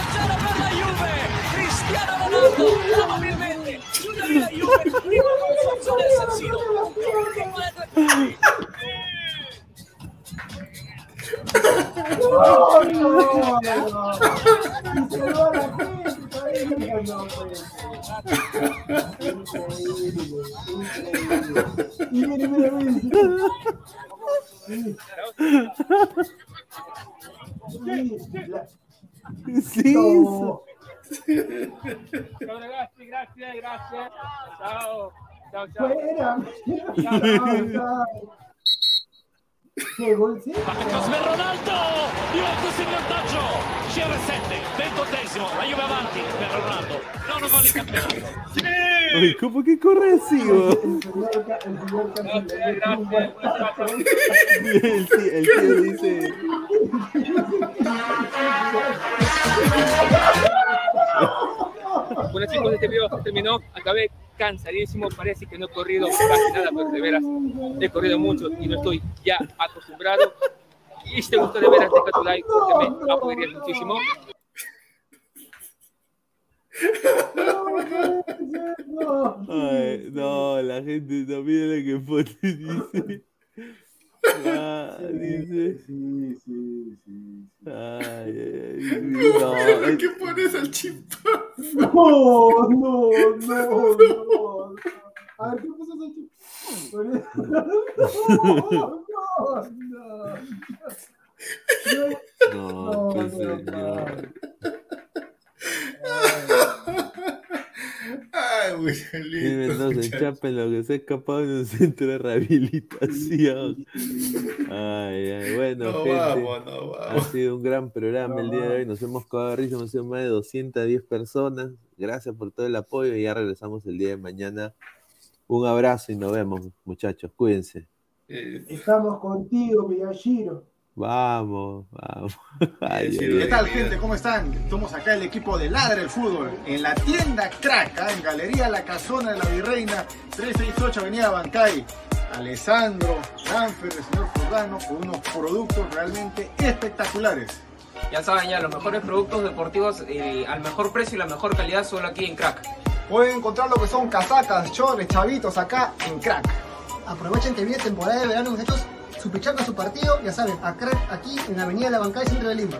Cristiano Ronaldo! Probabilmente chiude la Juve prima consenso del San Siro. No, no, no. Y se va la gente todavía. No, puede ser. Increíble, increíble. Y mire, mire, mire. Sí. Sí, la- Sí, no. Ciao ragazzi, grazie, grazie. Ciao. Ciao, ciao. Fuera. Chao, chao. Che gol sì? Parte cross per Ronaldo! Juventus in vantaggio! CR7, ventottesimo, la Juve avanti per Ronaldo. Nono gol in campionato. Oye, ¿cómo que corre así, weón? El señor, ca- el señor Grazie, Casillas. grazie. Buon stato. El tío, el tío dice. Bueno chicos, este video terminó. Acabé cansadísimo. Parece que no he corrido casi nada, pero de veras he corrido mucho y no estoy ya acostumbrado. Y si te gustó de veras, deja tu like porque me apoyaría muchísimo. Ay, no, la gente no mira lo que pone, dice. Ah, dice. Sí, sí, sí. Ay, no, ¿Por es- qué pones al chimpa? No, no, no, no. A ver, ¿qué chico? No, no, no. No, No, pues no, señor. Ay, muy Dime lindo. entonces, Chape lo que se ha escapado en un centro de rehabilitación. Ay, ay, bueno, No gente. vamos, no Ha vamos. sido un gran programa el día de hoy. Nos hemos cagado de risa, hemos sido más de 210 personas. Gracias por todo el apoyo y ya regresamos el día de mañana. Un abrazo y nos vemos, muchachos. Cuídense. Eh, Estamos contigo, Miyashiro. Vamos, vamos. Ay, Sí, ay, ¿Qué tal, gente? ¿Cómo están? Estamos acá el equipo de Ladra el Fútbol en la tienda Crack, ¿ah? en Galería La Casona de la Virreina, 368 Avenida Bancay. Alessandro, Danfer, el señor Jordano, con unos productos realmente espectaculares. Ya saben, ya los mejores productos deportivos eh, al mejor precio y la mejor calidad solo aquí en Crack. Pueden encontrar lo que son casacas, chores, chavitos acá en Crack. Aprovechen que viene temporada de verano, muchachos su pichaca, su partido, ya saben, aquí en la Avenida La Bancada, centro de Lima.